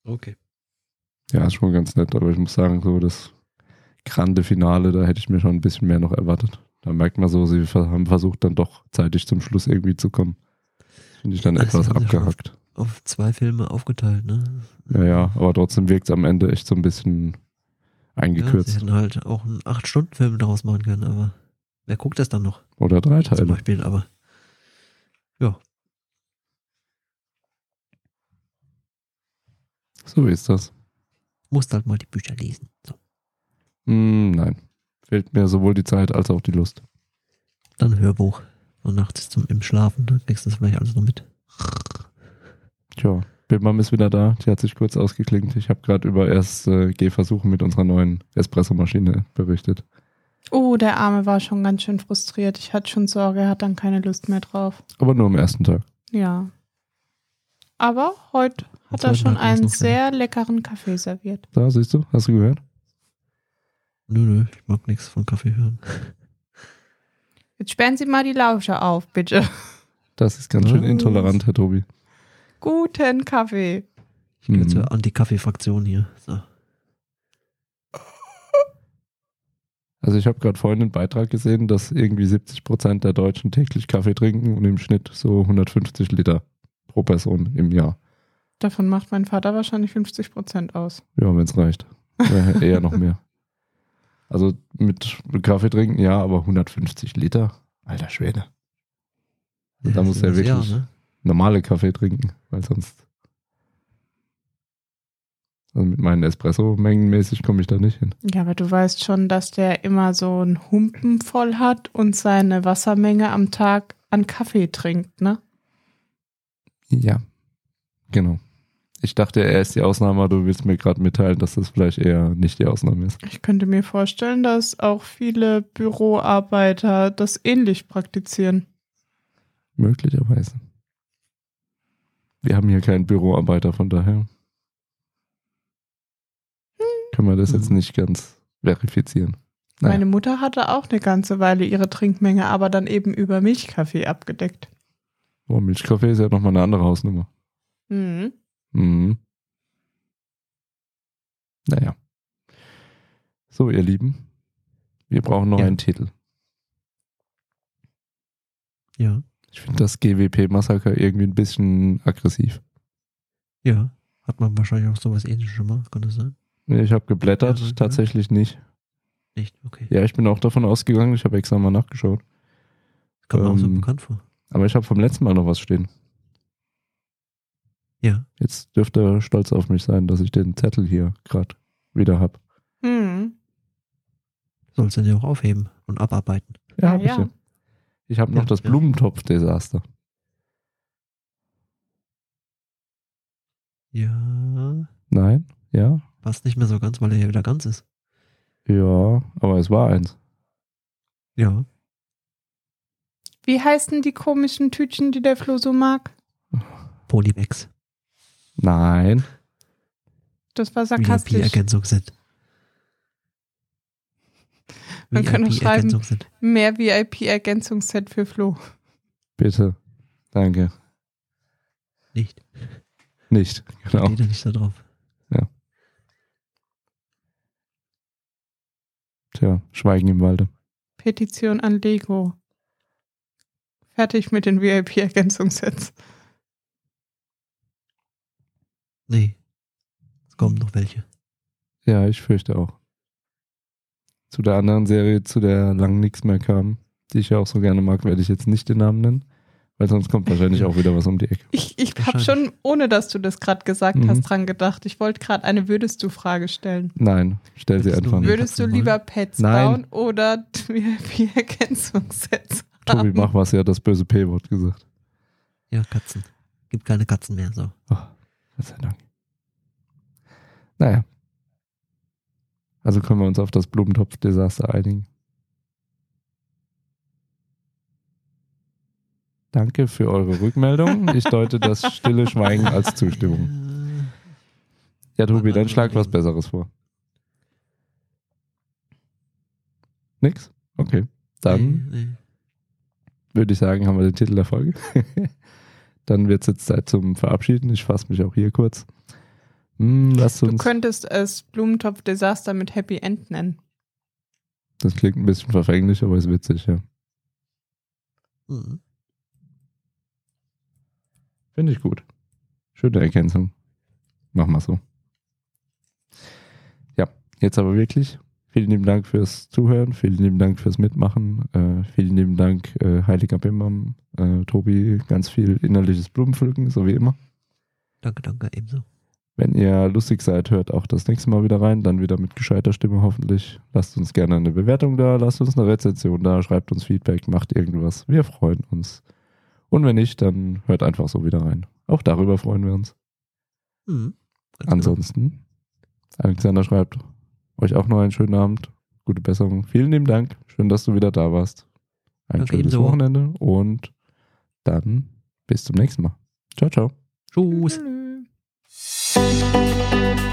Okay. Ja, ist schon ganz nett, aber ich muss sagen, so das grande Finale, da hätte ich mir schon ein bisschen mehr noch erwartet. Da merkt man so, sie haben versucht, dann doch zeitig zum Schluss irgendwie zu kommen. Finde ich dann sie etwas abgehackt. Auf zwei Filme aufgeteilt, ne? Ja, ja, aber trotzdem wirkt es am Ende echt so ein bisschen Ja, sie eingekürzt. hätten halt auch einen 8-Stunden-Film daraus machen können, aber wer guckt das dann noch? Oder drei Zum Teile. Beispiel, aber ja, So ist das. Musst halt mal die Bücher lesen. So. Hm, nein. Fehlt mir sowohl die Zeit als auch die Lust. Dann Hörbuch. Und nachts zum im Schlafen, dann kriegst du das vielleicht alles noch mit. Tja, Bildmam ist wieder da. Die hat sich kurz ausgeklingt. Ich habe gerade über erste Gehversuche mit unserer neuen Espresso-Maschine berichtet. Oh, der Arme war schon ganz schön frustriert. Ich hatte schon Sorge, er hat dann keine Lust mehr drauf. Aber nur am ersten Tag. Ja. Aber heute hat er schon einen sehr leckeren Kaffee serviert. Da, siehst du? Hast du gehört? Nö, nö, ich mag nichts von Kaffee hören. Jetzt sperren Sie mal die Lauscher auf, bitte. Das ist ganz schön intolerant, Herr Tobi. Guten Kaffee. Ich gehöre Mhm. zur Anti-Kaffee-Fraktion hier. So. Also ich habe gerade vorhin einen Beitrag gesehen, dass irgendwie 70 Prozent der Deutschen täglich Kaffee trinken und im Schnitt so 150 Liter pro Person im Jahr. Davon macht mein Vater wahrscheinlich 50 Prozent aus. Ja, wenn es reicht. Ja, eher noch mehr. Also mit Kaffee trinken, ja, aber 150 Liter? Alter Schwede. Da muss er wirklich- ne? Normale Kaffee trinken, weil sonst. Also mit meinen Espresso mengenmäßig komme ich da nicht hin. Ja, aber du weißt schon, dass der immer so einen Humpen voll hat und seine Wassermenge am Tag an Kaffee trinkt, ne? Ja, genau. Ich dachte, er ist die Ausnahme, aber du willst mir gerade mitteilen, dass das vielleicht eher nicht die Ausnahme ist. Ich könnte mir vorstellen, dass auch viele Büroarbeiter das ähnlich praktizieren. Möglicherweise. Wir haben hier keinen Büroarbeiter, von daher können wir das jetzt Mhm. nicht ganz verifizieren. Naja. Meine Mutter hatte auch eine ganze Weile ihre Trinkmenge, aber dann eben über Milchkaffee abgedeckt. Oh, Milchkaffee ist ja nochmal eine andere Hausnummer. Mhm. Mhm. Naja. So, ihr Lieben, wir brauchen noch Ja. einen Titel. Ja, Ich finde das GWP-Massaker irgendwie ein bisschen aggressiv. ja. Hat man wahrscheinlich auch sowas ähnliches schon mal, kann das sein? Nee, Ich habe geblättert, Ja, ja. tatsächlich nicht. Nicht, okay. Ja, ich bin auch davon ausgegangen, ich habe extra mal nachgeschaut. Kommt mir auch so ähm, bekannt vor. Aber ich habe vom letzten Mal noch was stehen. Ja, Jetzt dürfte er stolz auf mich sein, dass ich den Zettel hier gerade wieder habe. Mhm. sollst du den ja auch aufheben und abarbeiten. Ja, hab ja. ich ja. Ich habe noch Ja, das ja. Blumentopf-Desaster. Ja, Nein? Ja? passt nicht mehr so ganz, weil er ja wieder ganz ist. Ja, aber es war eins. Ja, Wie heißen die komischen Tütchen, die der Flo so mag? Polybags. Nein. Das war sarkastisch. VIP-Ergänzungsset. Man kann auch schreiben- VIP-Ergänzungsset. Mehr VIP-Ergänzungsset für Flo. Bitte. Danke. Nicht. Nicht. Genau. Steht ja nicht da drauf. Tja, Schweigen im Walde. Petition an Lego. Fertig mit den VIP-Ergänzungssets. Nee. Es kommen noch welche. Ja, ich fürchte auch. Zu der anderen Serie, zu der lang nichts mehr kam, die ich ja auch so gerne mag, werde ich jetzt nicht den Namen nennen, weil sonst kommt wahrscheinlich auch wieder was um die Ecke. Ich, ich habe schon, ohne dass du das gerade gesagt Mhm. hast, dran gedacht. Ich wollte gerade eine Würdest-du-Frage stellen. Nein, stell sie Würdest du einfach nicht. Würdest du lieber Pets Nein. bauen oder VIP-Ergänzungssets Tobi, haben? mach was, ja das böse P-Wort gesagt. Ja, Katzen. Gibt keine Katzen mehr, so. Oh, Gott sei Dank. Naja. Also können wir uns auf das Blumentopf-Desaster einigen. Danke für eure Rückmeldung. Ich deute das stille Schweigen als Zustimmung. Ja, Tobi, dann schlag was Besseres vor. Nix? Okay. Dann würde ich sagen, haben wir den Titel der Folge. dann wird es jetzt Zeit zum Verabschieden. Ich fasse mich auch hier kurz. Hm, lasst Du uns. könntest es Blumentopf-Desaster mit Happy End nennen. Das klingt ein bisschen verfänglich, aber ist witzig, ja. Mhm. Finde ich gut. Schöne Ergänzung. Machen wir so. Ja, jetzt aber wirklich. Vielen lieben Dank fürs Zuhören, vielen lieben Dank fürs Mitmachen, äh, vielen lieben Dank, äh, Heiliger Bimbam, äh, Tobi, ganz viel innerliches Blumenpflücken, so wie immer. Danke, danke, ebenso. Wenn ihr lustig seid, hört auch das nächste Mal wieder rein, dann wieder mit gescheiter Stimme hoffentlich. Lasst uns gerne eine Bewertung da, lasst uns eine Rezension da, schreibt uns Feedback, macht irgendwas. Wir freuen uns. Und wenn nicht, dann hört einfach so wieder rein. Auch darüber freuen wir uns. Mhm. Ganz Ansonsten, Alexander schreibt euch auch noch einen schönen Abend, gute Besserung. Vielen lieben Dank, schön, dass du wieder da warst. Ein Danke schönes. Wochenende und dann bis zum nächsten Mal. Ciao, ciao. Tschüss. Tschüss.